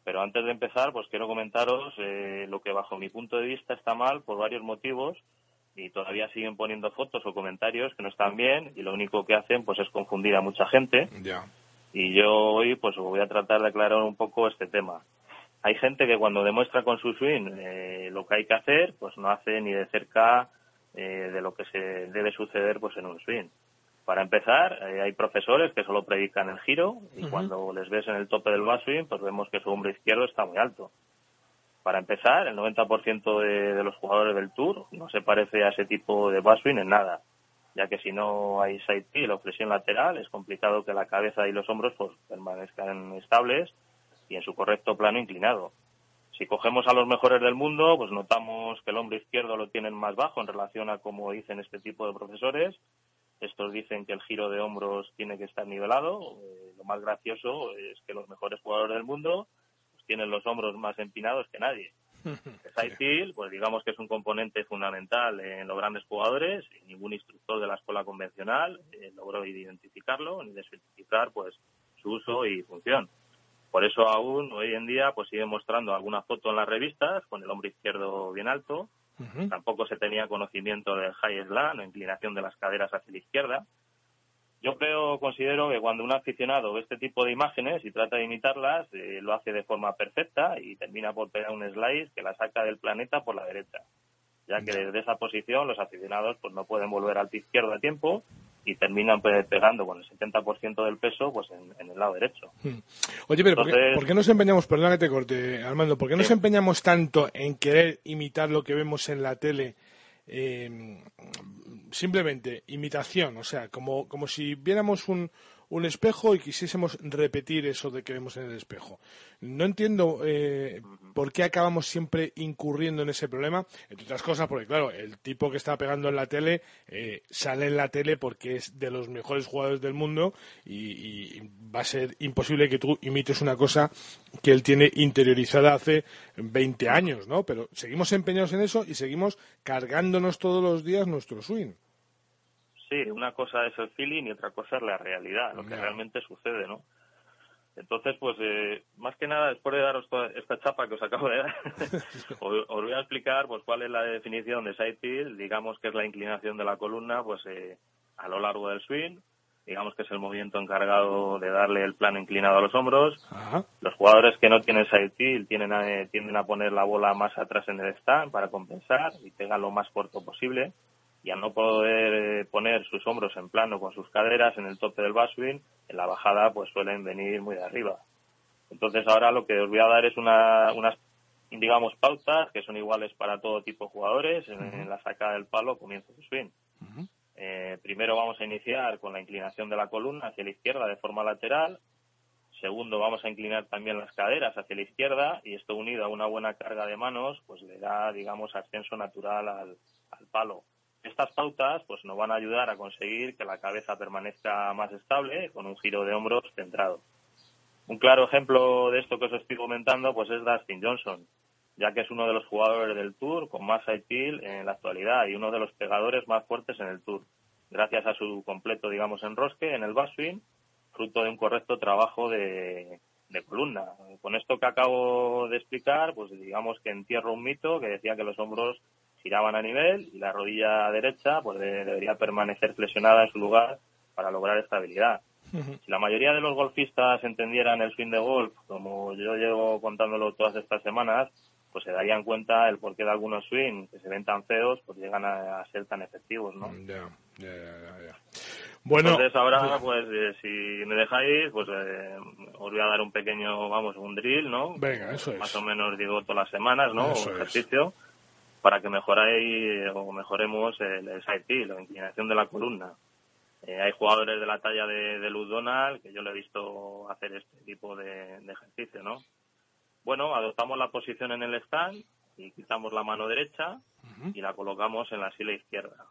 Speaker 6: Pero antes de empezar, pues quiero comentaros eh, lo que bajo mi punto de vista está mal por varios motivos y todavía siguen poniendo fotos o comentarios que no están bien y lo único que hacen pues es confundir a mucha gente. Y yo hoy pues voy a tratar de aclarar un poco este tema hay gente que cuando demuestra con su swing eh, lo que hay que hacer, pues no hace ni de cerca eh, de lo que se debe suceder pues en un swing. Para empezar, eh, hay profesores que solo predican el giro y cuando les ves en el tope del swing, pues vemos que su hombro izquierdo está muy alto. Para empezar, el 90% de, de, los jugadores del Tour no se parece a ese tipo de swing en nada, ya que si no hay side peel o flexión lateral, es complicado que la cabeza y los hombros pues, permanezcan estables y en su correcto plano inclinado. Si cogemos a los mejores del mundo, pues notamos que el hombro izquierdo lo tienen más bajo en relación a como dicen este tipo de profesores. Estos dicen que el giro de hombros tiene que estar nivelado. Eh, lo más gracioso es que los mejores jugadores del mundo pues, tienen los hombros más empinados que nadie. *laughs* El side pues digamos que es un componente fundamental en los grandes jugadores y ningún instructor de la escuela convencional eh, logró identificarlo ni descriptar pues su uso y función. Por eso aún hoy en día pues sigue mostrando alguna foto en las revistas con el hombro izquierdo bien alto. Tampoco se tenía conocimiento del high slam o inclinación de las caderas hacia la izquierda. Yo creo, considero que cuando un aficionado ve este tipo de imágenes y trata de imitarlas, eh, lo hace de forma perfecta y termina por pegar un slice que la saca del planeta por la derecha. Ya que desde esa posición los aficionados pues no pueden volver al pie izquierdo a tiempo y terminan pegando con el 70% del peso pues en, el lado derecho. Hmm.
Speaker 2: Oye, pero ¿por, qué, nos empeñamos, perdona que te corte, Armando, ¿por qué nos empeñamos tanto en querer imitar lo que vemos en la tele eh, simplemente imitación, o sea, como, como si viéramos un, un espejo y quisiésemos repetir eso de que vemos en el espejo. No entiendo eh, por qué acabamos siempre incurriendo en ese problema, entre otras cosas, porque claro, el tipo que está pegando en la tele eh, sale en la tele porque es de los mejores jugadores del mundo y, y, va a ser imposible que tú imites una cosa que él tiene interiorizada hace 20 años, ¿no? Pero seguimos empeñados en eso y seguimos cargándonos todos los días nuestro swing.
Speaker 6: Sí, una cosa es el feeling y otra cosa es la realidad, lo que realmente sucede, ¿no? Entonces, pues, eh, más que nada, después de daros toda esta chapa que os acabo de dar, *laughs* os, voy a explicar, pues, cuál es la definición de side tilt, digamos que es la inclinación de la columna, pues, eh, a lo largo del swing, digamos que es el movimiento encargado de darle el plano inclinado a los hombros. Los jugadores que no tienen side tilt tienen a, tienden a poner la bola más atrás en el stand para compensar y pegar lo más corto posible y al no poder eh, poner sus hombros en plano con sus caderas en el tope del backswing, en la bajada pues suelen venir muy de arriba. Entonces ahora lo que os voy a dar es una, unas, digamos, pautas que son iguales para todo tipo de jugadores en, la sacada del palo comienzo del swing. eh, primero vamos a iniciar con la inclinación de la columna hacia la izquierda de forma lateral. Segundo, vamos a inclinar también las caderas hacia la izquierda y esto unido a una buena carga de manos, pues le da, digamos, ascenso natural al, al palo. Estas pautas pues nos van a ayudar a conseguir que la cabeza permanezca más estable con un giro de hombros centrado. Un claro ejemplo de esto que os estoy comentando pues es Dustin Johnson, ya que es uno de los jugadores del Tour con más side en la actualidad y uno de los pegadores más fuertes en el Tour, gracias a su completo, digamos, enrosque en el backswing, fruto de un correcto trabajo de, de columna. Con esto que acabo de explicar, pues digamos que entierro un mito que decía que los hombros giraban a nivel y la rodilla derecha pues debería permanecer flexionada en su lugar para lograr estabilidad. Si la mayoría de los golfistas entendieran el swing de golf, como yo llevo contándolo todas estas semanas, pues se darían cuenta el porqué de algunos swings que se ven tan feos, pues llegan a, ser tan efectivos, ¿no?
Speaker 2: Ya, ya, ya, Bueno,
Speaker 6: entonces ahora, pues eh, si me dejáis, pues eh, os voy a dar un pequeño, vamos, un drill, ¿no?
Speaker 2: Venga, eso es.
Speaker 6: Más o menos digo todas las semanas, ¿no? un ejercicio para que mejoréis o mejoremos el, el side la inclinación de la columna. Eh, hay jugadores de la talla de, de Luz Donald que yo le he visto hacer este tipo de, ejercicio, ¿no? Bueno, adoptamos la posición en el stand y quitamos la mano derecha y la colocamos en la sila izquierda.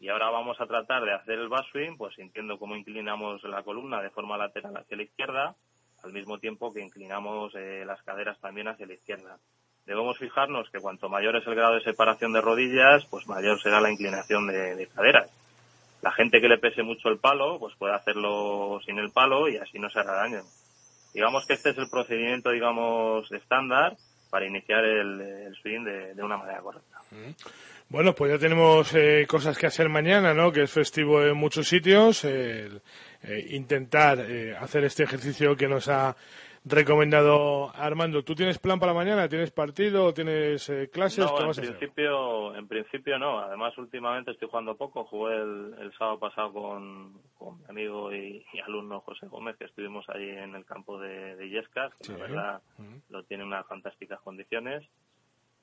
Speaker 6: Y ahora vamos a tratar de hacer el backswing, pues sintiendo cómo inclinamos la columna de forma lateral hacia la izquierda, al mismo tiempo que inclinamos eh, las caderas también hacia la izquierda debemos fijarnos que cuanto mayor es el grado de separación de rodillas, pues mayor será la inclinación de, caderas. La gente que le pese mucho el palo, pues puede hacerlo sin el palo y así no se hará daño. Digamos que este es el procedimiento, digamos, estándar para iniciar el, swing de, una manera correcta.
Speaker 2: Bueno, pues ya tenemos eh, cosas que hacer mañana, ¿no? Que es festivo en muchos sitios. Eh, intentar eh, hacer este ejercicio que nos ha recomendado Armando. ¿Tú tienes plan para mañana? ¿Tienes partido? ¿Tienes eh, clases?
Speaker 6: No, en principio, en principio no. Además, últimamente estoy jugando poco. Jugué el, sábado pasado con, mi amigo y, alumno José Gómez, que estuvimos allí en el campo de, de Yescas, que la verdad lo tiene en unas fantásticas condiciones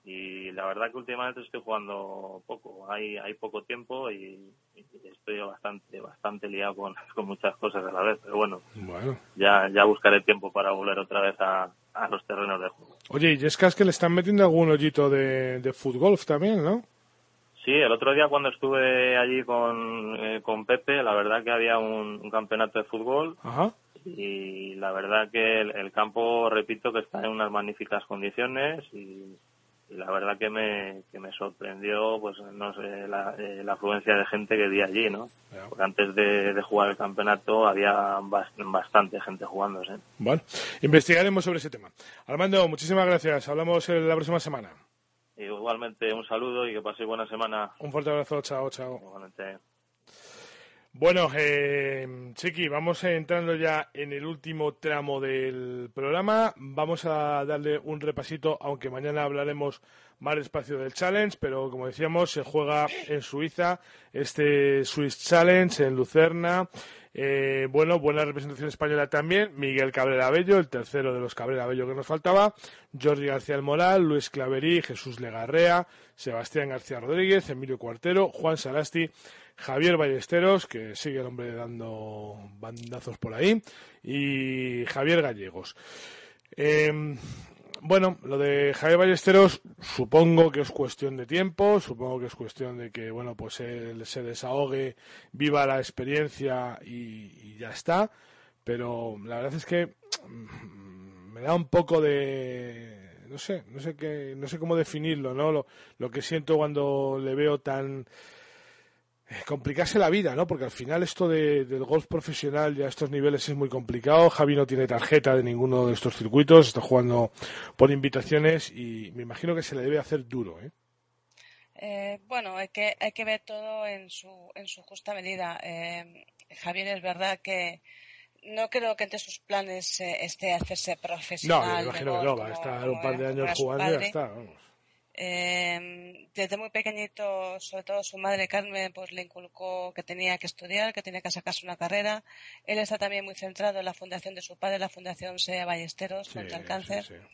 Speaker 6: y la verdad que últimamente estoy jugando poco, hay, hay poco tiempo y, estoy bastante bastante liado con, *laughs* con, muchas cosas a la vez, pero bueno, Ya, ya buscaré tiempo para volver otra vez a, a los terrenos de juego.
Speaker 2: Oye, y es que le están metiendo algún hoyito de, de fútbol también, ¿no?
Speaker 6: Sí, el otro día cuando estuve allí con, eh, con Pepe, la verdad que había un, campeonato de fútbol y la verdad que el campo, repito, que está en unas magníficas condiciones y y la verdad que me, que me sorprendió pues no sé la, eh, la afluencia de gente que vi allí no porque antes de, jugar el campeonato había bastante gente jugándose.
Speaker 2: Bueno investigaremos sobre ese tema. Armando muchísimas gracias. Hablamos la próxima semana.
Speaker 6: Igualmente un saludo y que paséis buena semana.
Speaker 2: Un fuerte abrazo. Chao chao.
Speaker 6: Igualmente
Speaker 2: bueno, eh, Chiqui, vamos entrando ya en el último tramo del programa. Vamos a darle un repasito, aunque mañana hablaremos más despacio del Challenge, pero como decíamos, se juega en Suiza este Swiss Challenge en Lucerna. Eh, bueno, buena representación española también. Miguel Cabrera Bello, el tercero de los Cabrera Bello que nos faltaba. Jordi García Moral, Luis Claverí, Jesús Legarrea, Sebastián García Rodríguez, Emilio Cuartero, Juan Salasti, Javier Ballesteros, que sigue el hombre dando bandazos por ahí, y Javier Gallegos. Eh, bueno, lo de Javier Ballesteros supongo que es cuestión de tiempo, supongo que es cuestión de que, bueno, pues él se desahogue, viva la experiencia y, ya está. Pero la verdad es que mm, me da un poco de, no sé, no sé qué, no sé cómo definirlo, ¿no? Lo, lo que siento cuando le veo tan complicarse la vida, ¿no? Porque al final esto de, del golf profesional ya a estos niveles es muy complicado. Javi no tiene tarjeta de ninguno de estos circuitos, está jugando por invitaciones y me imagino que se le debe hacer duro, ¿eh?
Speaker 3: eh bueno, hay que, hay que ver todo en su, en su justa medida. Eh, Javier, es verdad que no creo que entre sus planes esté hacerse profesional.
Speaker 2: No, me imagino que no, va a estar un par de años jugando y ya está, vamos.
Speaker 3: Eh, desde muy pequeñito, sobre todo su madre Carmen, pues le inculcó que tenía que estudiar, que tenía que sacarse una carrera. Él está también muy centrado en la fundación de su padre, la fundación SEA Ballesteros contra el cáncer.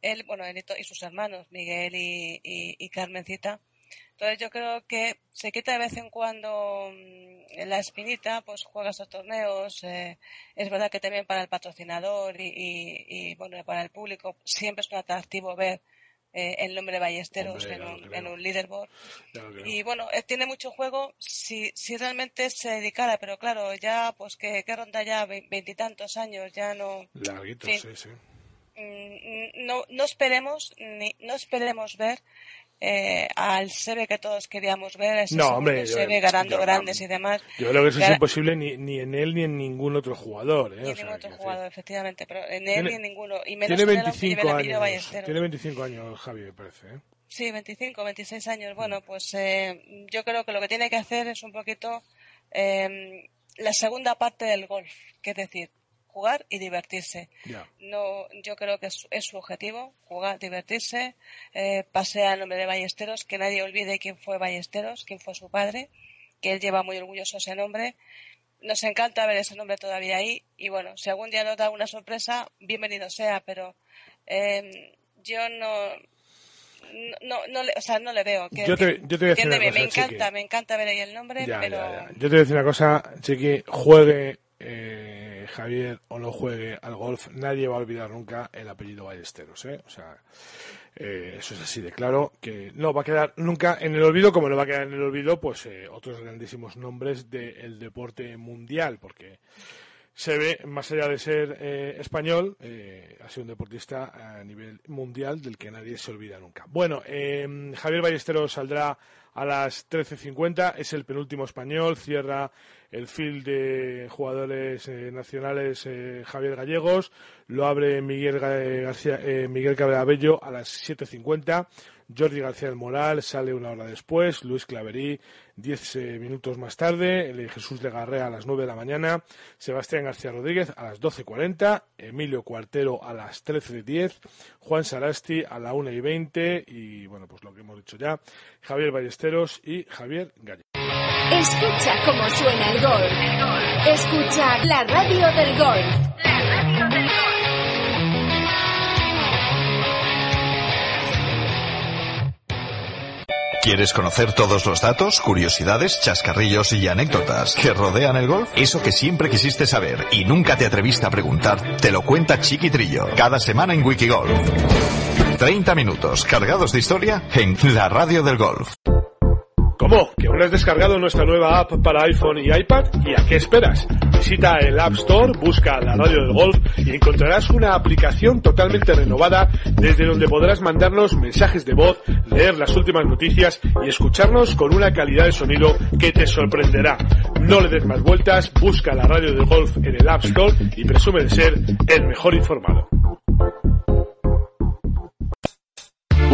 Speaker 3: Él, bueno, él y, sus hermanos, Miguel y, Carmencita. Entonces yo creo que se quita de vez en cuando mm, la espinita, pues juega esos torneos. Eh, es verdad que también para el patrocinador y, y, bueno, para el público siempre es un atractivo ver eh, el nombre Ballesteros en, un, en, un, leaderboard. Y bueno, eh, tiene mucho juego si, si realmente se dedicara, pero claro, ya, pues que, ronda ya veintitantos años, ya no.
Speaker 2: Larguito, sí, sí.
Speaker 3: Mm, no, no esperemos, ni, no esperemos ver eh, al Sebe que todos queríamos ver, ese
Speaker 2: no, hombre,
Speaker 3: Sebe ganando grandes y demás.
Speaker 2: Yo creo que eso es imposible ni, ni, en él ni en ningún otro jugador. ¿eh?
Speaker 3: Ni en ningún otro jugador, efectivamente, pero en él ni en ninguno. Y menos
Speaker 2: tiene 25 años, tiene 25 años Javi, me parece. ¿eh?
Speaker 3: Sí, 25, 26 años. Bueno, pues eh, yo creo que lo que tiene que hacer es un poquito eh, la segunda parte del golf, que es decir, jugar y divertirse. No, yo creo que es, su objetivo, jugar, divertirse, eh, pasear el nombre de Ballesteros, que nadie olvide quién fue Ballesteros, quién fue su padre, que él lleva muy orgulloso ese nombre. Nos encanta ver ese nombre todavía ahí y bueno, si algún día nos da una sorpresa, bienvenido sea, pero eh, yo no, no, no, le, o sea, no le veo.
Speaker 2: Yo te, yo te voy a decir una cosa,
Speaker 3: me encanta, me encanta ver ahí el nombre, pero...
Speaker 2: Yo te voy a decir una cosa, Chiqui, juegue eh, Javier o no juegue al golf, nadie va a olvidar nunca el apellido Ballesteros, ¿eh? O sea, eh, eso es así de claro, que no va a quedar nunca en el olvido, como no va a quedar en el olvido, pues eh, otros grandísimos nombres del deporte mundial, porque se ve, más allá de ser español, ha sido un deportista a nivel mundial del que nadie se olvida nunca. Bueno, eh, Javier Ballesteros saldrá a las 13.50, es el penúltimo español, cierra el field de jugadores nacionales Javier Gallegos, lo abre Miguel, García, Miguel Cabrera Bello a las 7.50. Jordi García del Moral sale una hora después, Luis Claverí diez eh, minutos más tarde, Jesús de Garrea a las nueve de la mañana, Sebastián García Rodríguez a las doce cuarenta, Emilio Cuartero a las trece diez, Juan Sarasti a la una y veinte. Y bueno, pues lo que hemos dicho ya, Javier Ballesteros y Javier Galle.
Speaker 1: Escucha cómo suena el gol. Escucha la radio del gol.
Speaker 7: ¿Quieres conocer todos los datos, curiosidades, chascarrillos y anécdotas que rodean el golf? Eso que siempre quisiste saber y nunca te atreviste a preguntar, te lo cuenta Chiquitrillo, cada semana en Wikigolf. 30 minutos cargados de historia en la radio del golf.
Speaker 2: ¿Cómo? ¿Que aún has descargado nuestra nueva app para iPhone y iPad? ¿Y a qué esperas? Visita el App Store, busca la radio del golf y encontrarás una aplicación totalmente renovada desde donde podrás mandarnos mensajes de voz, leer las últimas noticias y escucharnos con una calidad de sonido que te sorprenderá. No le des más vueltas, busca la radio del golf en el App Store y presume de ser el mejor informado.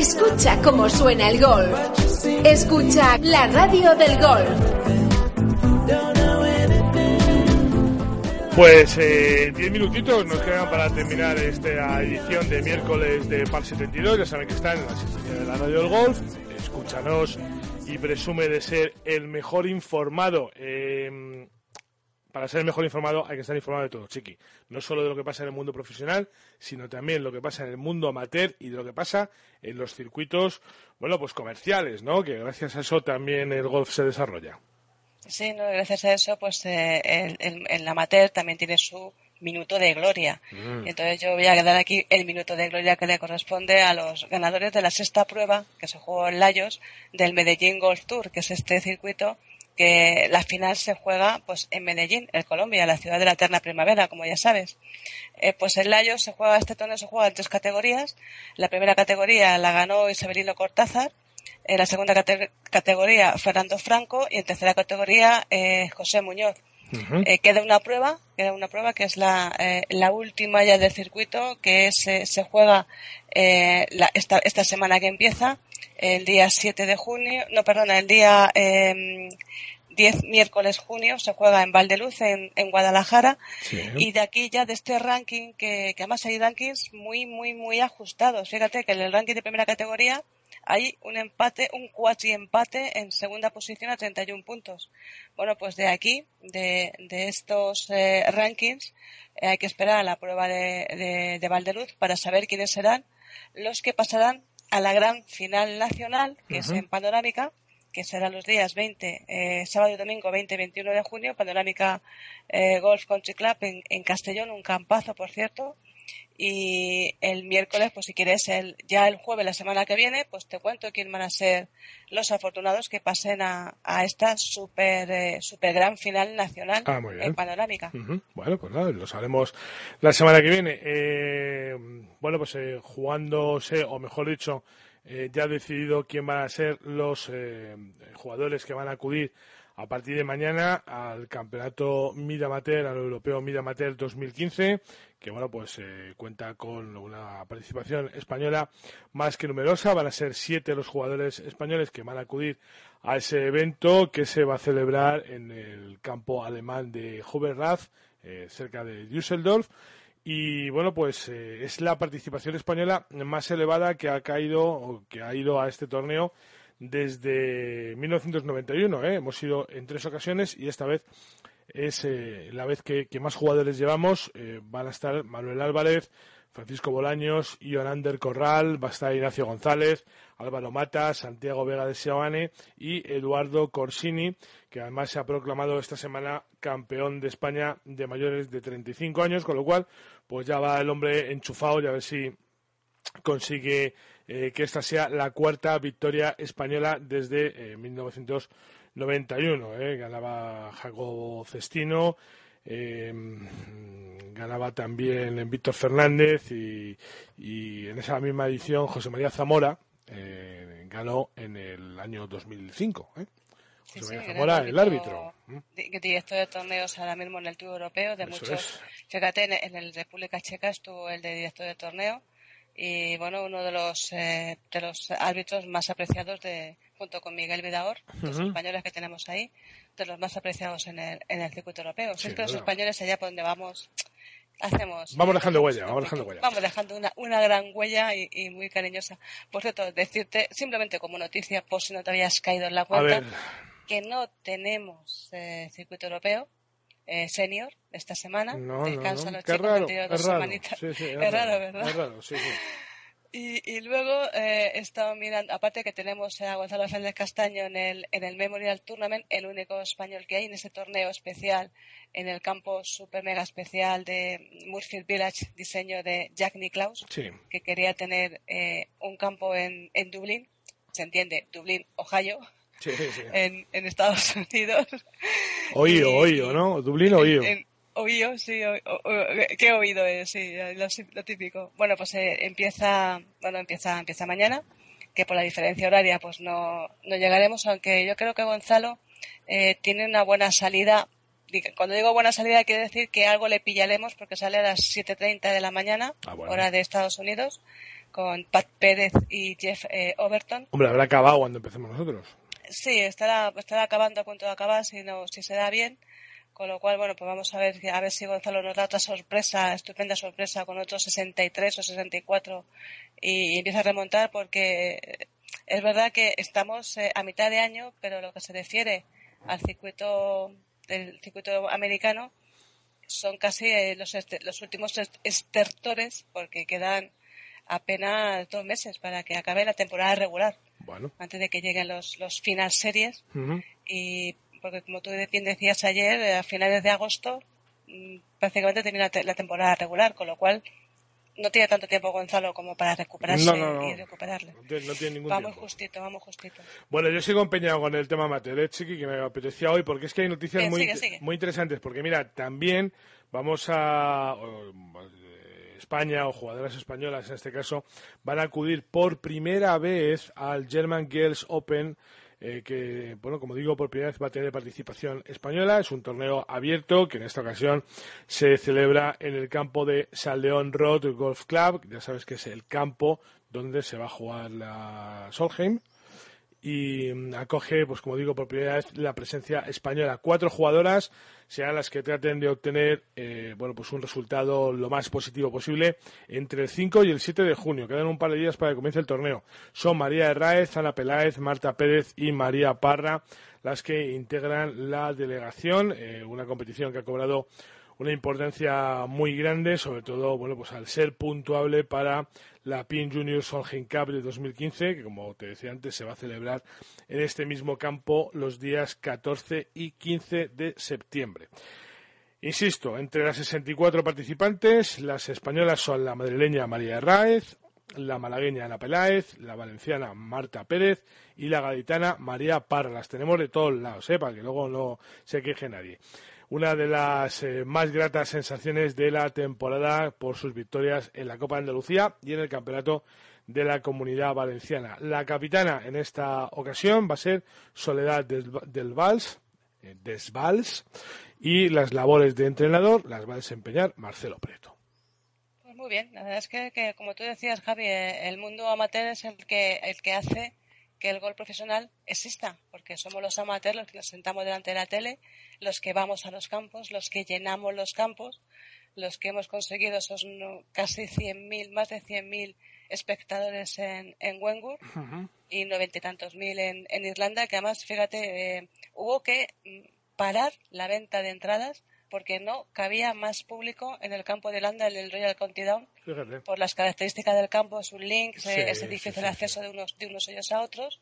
Speaker 1: Escucha cómo suena el golf. Escucha la radio del golf.
Speaker 2: Pues 10 eh, minutitos nos quedan para terminar esta edición de miércoles de PAL 72. Ya saben que están en la asistencia de la radio del golf. Escúchanos y presume de ser el mejor informado. Eh, para ser mejor informado hay que estar informado de todo, chiqui. No solo de lo que pasa en el mundo profesional, sino también lo que pasa en el mundo amateur y de lo que pasa en los circuitos, bueno, pues comerciales, ¿no? Que gracias a eso también el golf se desarrolla.
Speaker 3: Sí, no, gracias a eso, pues eh, el, el, amateur también tiene su minuto de gloria. Mm. Entonces yo voy a dar aquí el minuto de gloria que le corresponde a los ganadores de la sexta prueba que se jugó en Layos del Medellín Golf Tour, que es este circuito que la final se juega pues en Medellín, en Colombia, la ciudad de la eterna primavera, como ya sabes. Eh, pues en Layos se juega, este torneo se juega en tres categorías. La primera categoría la ganó Isabelino Cortázar, en la segunda categoría Fernando Franco y en tercera categoría eh, José Muñoz. Eh, queda una prueba, queda una prueba que es la, eh, la última ya del circuito que se, se juega la, esta, esta semana que empieza, el día 7 de junio, no, perdona, el día 10 em, miércoles junio se juega en Valdeluz, en, en Guadalajara, y de aquí ya de este ranking, que, que además hay rankings muy, muy, muy ajustados. Fíjate que en el ranking de primera categoría hay un empate, un cuatri empate en segunda posición a 31 puntos. Bueno, pues de aquí, de, de estos eh, rankings, eh, hay que esperar a la prueba de, de, Valdeluz para saber quiénes serán los que pasarán a la gran final nacional, que es en Panorámica, que será los días 20, eh, sábado y domingo 20 y 21 de junio, Panorámica Golf Country Club en, en Castellón, un campazo, por cierto, y el miércoles, pues si quieres, el, ya el jueves, la semana que viene, pues te cuento quién van a ser los afortunados que pasen a, a esta super, eh, super gran final nacional ah, en panorámica.
Speaker 2: Bueno, pues nada, lo sabremos la semana que viene. Eh, bueno, pues eh, jugándose, o mejor dicho, eh, ya ha decidido quién van a ser los jugadores que van a acudir a partir de mañana al campeonato Mid Amateur, al europeo Mid Amateur 2015, que bueno, pues eh, cuenta con una participación española más que numerosa. Van a ser siete los jugadores españoles que van a acudir a ese evento que se va a celebrar en el campo alemán de Huberrath, eh, cerca de Düsseldorf. Y bueno, pues eh, es la participación española más elevada que ha caído o que ha ido a este torneo desde 1991. ¿eh? Hemos ido en tres ocasiones y esta vez es eh, la vez que, más jugadores llevamos. Eh, van a estar Manuel Álvarez, Francisco Bolaños, Ionander Corral, va a estar Ignacio González, Álvaro Mata, Santiago Vega de Seoane y Eduardo Corsini, que además se ha proclamado esta semana campeón de España de mayores de 35 años, con lo cual pues ya va el hombre enchufado y a ver si consigue eh, que esta sea la cuarta victoria española desde 1991. Eh, eh. Ganaba Jacobo Cestino, ganaba también Víctor Fernández y, en esa misma edición José María Zamora ganó en el año 2005. José María Zamora, el árbitro.
Speaker 3: Director de torneos ahora mismo en el Tour Europeo de muchos. Fíjate, en, en el República Checa estuvo el de director de torneo y bueno, uno de los, eh, de los árbitros más apreciados de, junto con Miguel Vidaor, los españoles que tenemos ahí, de los más apreciados en el, en el circuito europeo. Sí, los españoles allá por donde vamos, hacemos...
Speaker 2: Vamos dejando huella, vamos dejando huella.
Speaker 3: Vamos dejando una, una gran huella y, muy cariñosa. Por cierto, decirte, simplemente como noticia, por si no te habías caído en la cuenta, que no tenemos eh, circuito europeo, eh, senior esta semana.
Speaker 2: No, Descansan los chicos raro,
Speaker 3: dos semanitas. *laughs* es, raro, ¿verdad?
Speaker 2: Es raro, sí, sí. *laughs*
Speaker 3: Y, y luego eh, he estado mirando, aparte que tenemos a Gonzalo Fernández Castaño en el, en el Memorial Tournament, el único español que hay en ese torneo especial, en el campo super mega especial de Murfield Village, diseño de Jack Nicklaus, que quería tener eh, un campo en, en Dublín, se entiende, Dublín, Ohio, En, en, Estados *laughs* Unidos.
Speaker 2: Oído, oído, ¿no? Dublín, oído.
Speaker 3: oído, sí, ¿qué oído es? Sí, lo, típico. Bueno, pues eh, empieza, bueno, empieza, empieza mañana, que por la diferencia horaria pues no, no llegaremos, aunque yo creo que Gonzalo eh, tiene una buena salida. Cuando digo buena salida quiere decir que algo le pillaremos porque sale a las 7.30 de la mañana, ah, hora de Estados Unidos con Pat Pérez y Jeff eh, Overton.
Speaker 2: Hombre, habrá acabado cuando empecemos nosotros.
Speaker 3: Sí, estará, estará acabando a punto acabar si, no, si se da bien. Con lo cual, bueno, pues vamos a ver, a ver si Gonzalo nos da otra sorpresa, estupenda sorpresa, con otros 63 o 64 y, y empieza a remontar porque es verdad que estamos eh, a mitad de año, pero lo que se refiere al circuito del circuito americano son casi eh, los, los últimos estertores porque quedan apenas dos meses para que acabe la temporada regular.
Speaker 2: Bueno.
Speaker 3: Antes de que lleguen los, los final series. Y porque como tú bien decías ayer, eh, a finales de agosto mm, prácticamente termina la temporada regular, con lo cual no tiene tanto tiempo Gonzalo como para recuperarse y recuperarle.
Speaker 2: No tiene, ningún
Speaker 3: vamos justito, vamos justito.
Speaker 2: Bueno, yo sigo empeñado con el tema amateur, Chiqui, que me apetecía hoy, porque es que hay noticias muy, muy interesantes. Porque mira, también vamos a... España o jugadoras españolas en este caso van a acudir por primera vez al German Girls Open eh, que, bueno, como digo, por primera vez va a tener participación española. Es un torneo abierto que en esta ocasión se celebra en el campo de Saldeón Road Golf Club. Ya sabes que es el campo donde se va a jugar la Solheim y mm, acoge, pues como digo, por primera vez la presencia española. Cuatro jugadoras serán las que traten de obtener, eh, bueno, pues un resultado lo más positivo posible entre el 5 y el 7 de junio. Quedan un par de días para que comience el torneo. Son María Herráez, Ana Peláez, Marta Pérez y María Parra las que integran la delegación, eh, una competición que ha cobrado una importancia muy grande, sobre todo, bueno, pues al ser puntuable para la PIN Junior Solheim Cup de 2015, que como te decía antes se va a celebrar en este mismo campo los días 14 y 15 de septiembre. Insisto, entre las 64 participantes, las españolas son la madrileña María Herráez, la malagueña Ana Peláez, la valenciana Marta Pérez y la gaditana María Parra. Las tenemos de todos lados, ¿eh? para que luego no se queje nadie una de las eh, más gratas sensaciones de la temporada por sus victorias en la Copa de Andalucía y en el Campeonato de la Comunidad Valenciana. La capitana en esta ocasión va a ser Soledad del Vals, eh, y las labores de entrenador las va a desempeñar Marcelo Preto.
Speaker 3: Pues muy bien, la verdad es que, que, como tú decías, Javi, eh, el mundo amateur es el que, el que hace que el gol profesional exista, porque somos los amateurs los que nos sentamos delante de la tele, los que vamos a los campos, los que llenamos los campos, los que hemos conseguido esos casi 100.000, más de 100.000 espectadores en, en Wengur y noventa y tantos mil en, en, Irlanda, que además, fíjate, eh, hubo que mm, parar la venta de entradas porque no cabía más público en el campo de Irlanda, en el Royal County Down, por las características del campo, es un link, es difícil el acceso de unos, de unos hoyos a otros,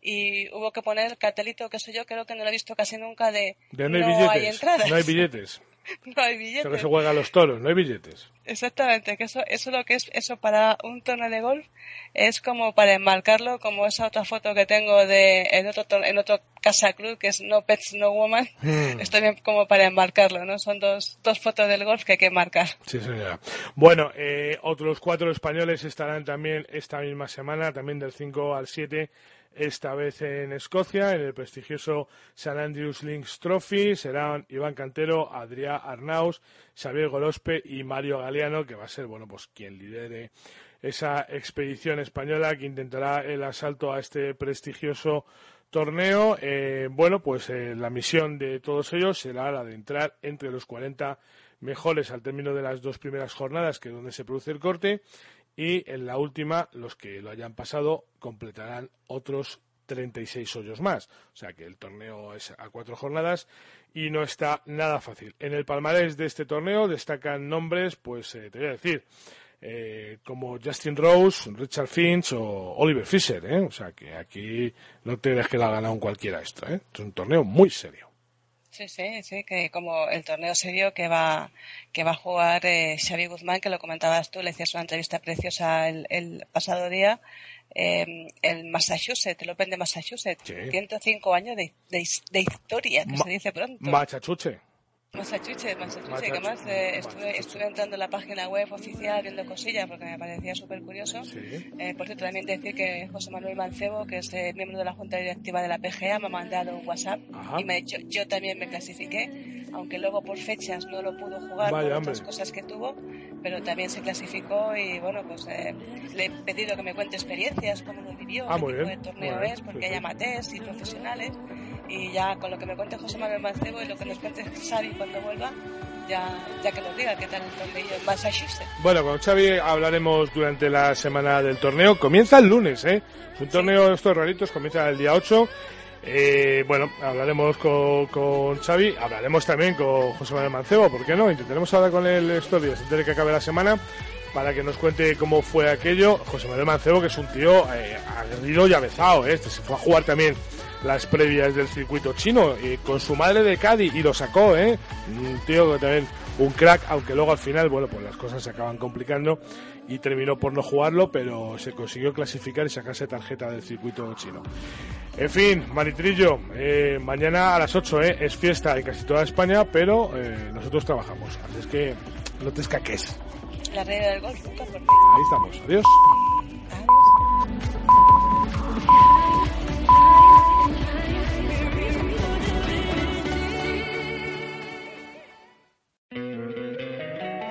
Speaker 3: y hubo que poner el cartelito, que eso yo creo que no lo he visto casi nunca, de,
Speaker 2: no,
Speaker 3: hay, entradas.
Speaker 2: No hay billetes. *laughs*
Speaker 3: no hay billetes.
Speaker 2: que se juega a los toros, no hay billetes.
Speaker 3: Exactamente, que eso, eso lo que es, eso para un torneo de golf es como para enmarcarlo, como esa otra foto que tengo de, en otro, en otro casa club, que es No Pets, No Woman, hmm. es también como para enmarcarlo, ¿no? Son dos, dos fotos del golf que hay que marcar.
Speaker 2: Sí, señora. Bueno, eh, otros cuatro españoles estarán también esta misma semana, también del 5 al 7, esta vez en Escocia, en el prestigioso St. Andrews Links Trophy. Serán Iván Cantero, Adrián Arnaus, Xavier Golospe y Mario Galeano, que va a ser, bueno, pues quien lidere esa expedición española que intentará el asalto a este prestigioso torneo. Eh, bueno, pues eh, la misión de todos ellos será la de entrar entre los 40 mejores al término de las dos primeras jornadas, que es donde se produce el corte, y en la última los que lo hayan pasado completarán otros 36 hoyos más. O sea que el torneo es a cuatro jornadas y no está nada fácil. En el palmarés de este torneo destacan nombres, pues eh, te voy a decir, eh, como Justin Rose, Richard Finch o Oliver Fisher. ¿eh? O sea que aquí no te dejes que la ha ganado cualquiera esto. Es un torneo muy serio.
Speaker 3: Sí, sí, sí, que como el torneo serio que va que va a jugar eh, Xavi Guzmán, que lo comentabas tú, le hacías una entrevista preciosa el, el pasado día, eh, el Massachusetts, el Open de Massachusetts, 105 años de, de, historia, que se dice pronto.
Speaker 2: Machachuche.
Speaker 3: Massachusetts, Massachusetts, que además eh, estuve, estuve entrando en la página web oficial viendo cosillas porque me parecía súper curioso. Eh, por cierto, también decir que José Manuel Mancebo, que es eh, miembro de la Junta Directiva de la PGA, me ha mandado un WhatsApp y me yo, yo también me clasifiqué, aunque luego por fechas no lo pudo jugar por otras cosas que tuvo, pero también se clasificó y bueno, pues eh, le he pedido que me cuente experiencias, cómo lo vivió,
Speaker 2: Ah,
Speaker 3: qué tipo
Speaker 2: bien,
Speaker 3: de torneo es, porque
Speaker 2: sí,
Speaker 3: hay amateurs y profesionales y ya con lo que me cuente José Manuel Mancebo y lo que nos cuente Xavi cuando vuelva, ya, ya que nos diga qué tal el torneo en Massachusetts.
Speaker 2: Bueno, con Xavi hablaremos durante la semana del torneo. Comienza el lunes, ¿eh? Un torneo de estos raritos comienza el día 8. Eh, bueno, hablaremos con, con Xavi, hablaremos también con José Manuel Mancebo, ¿por qué no? Intentaremos hablar con él estos días, antes de que acabe la semana, para que nos cuente cómo fue aquello. José Manuel Mancebo, que es un tío eh, aguerrido y avezado, ¿eh? Este se fue a jugar también las previas del circuito chino eh, con su madre de Cádiz y lo sacó, ¿eh? Un tío que también un crack, aunque luego al final, bueno, pues las cosas se acaban complicando y terminó por no jugarlo, pero se consiguió clasificar y sacarse tarjeta del circuito chino. En fin, Maritrillo, eh, mañana a las 8 eh, es fiesta en casi toda España, pero eh, nosotros trabajamos, así es que no te escaques.
Speaker 3: La radio del golf nunca
Speaker 2: Ahí estamos, adiós.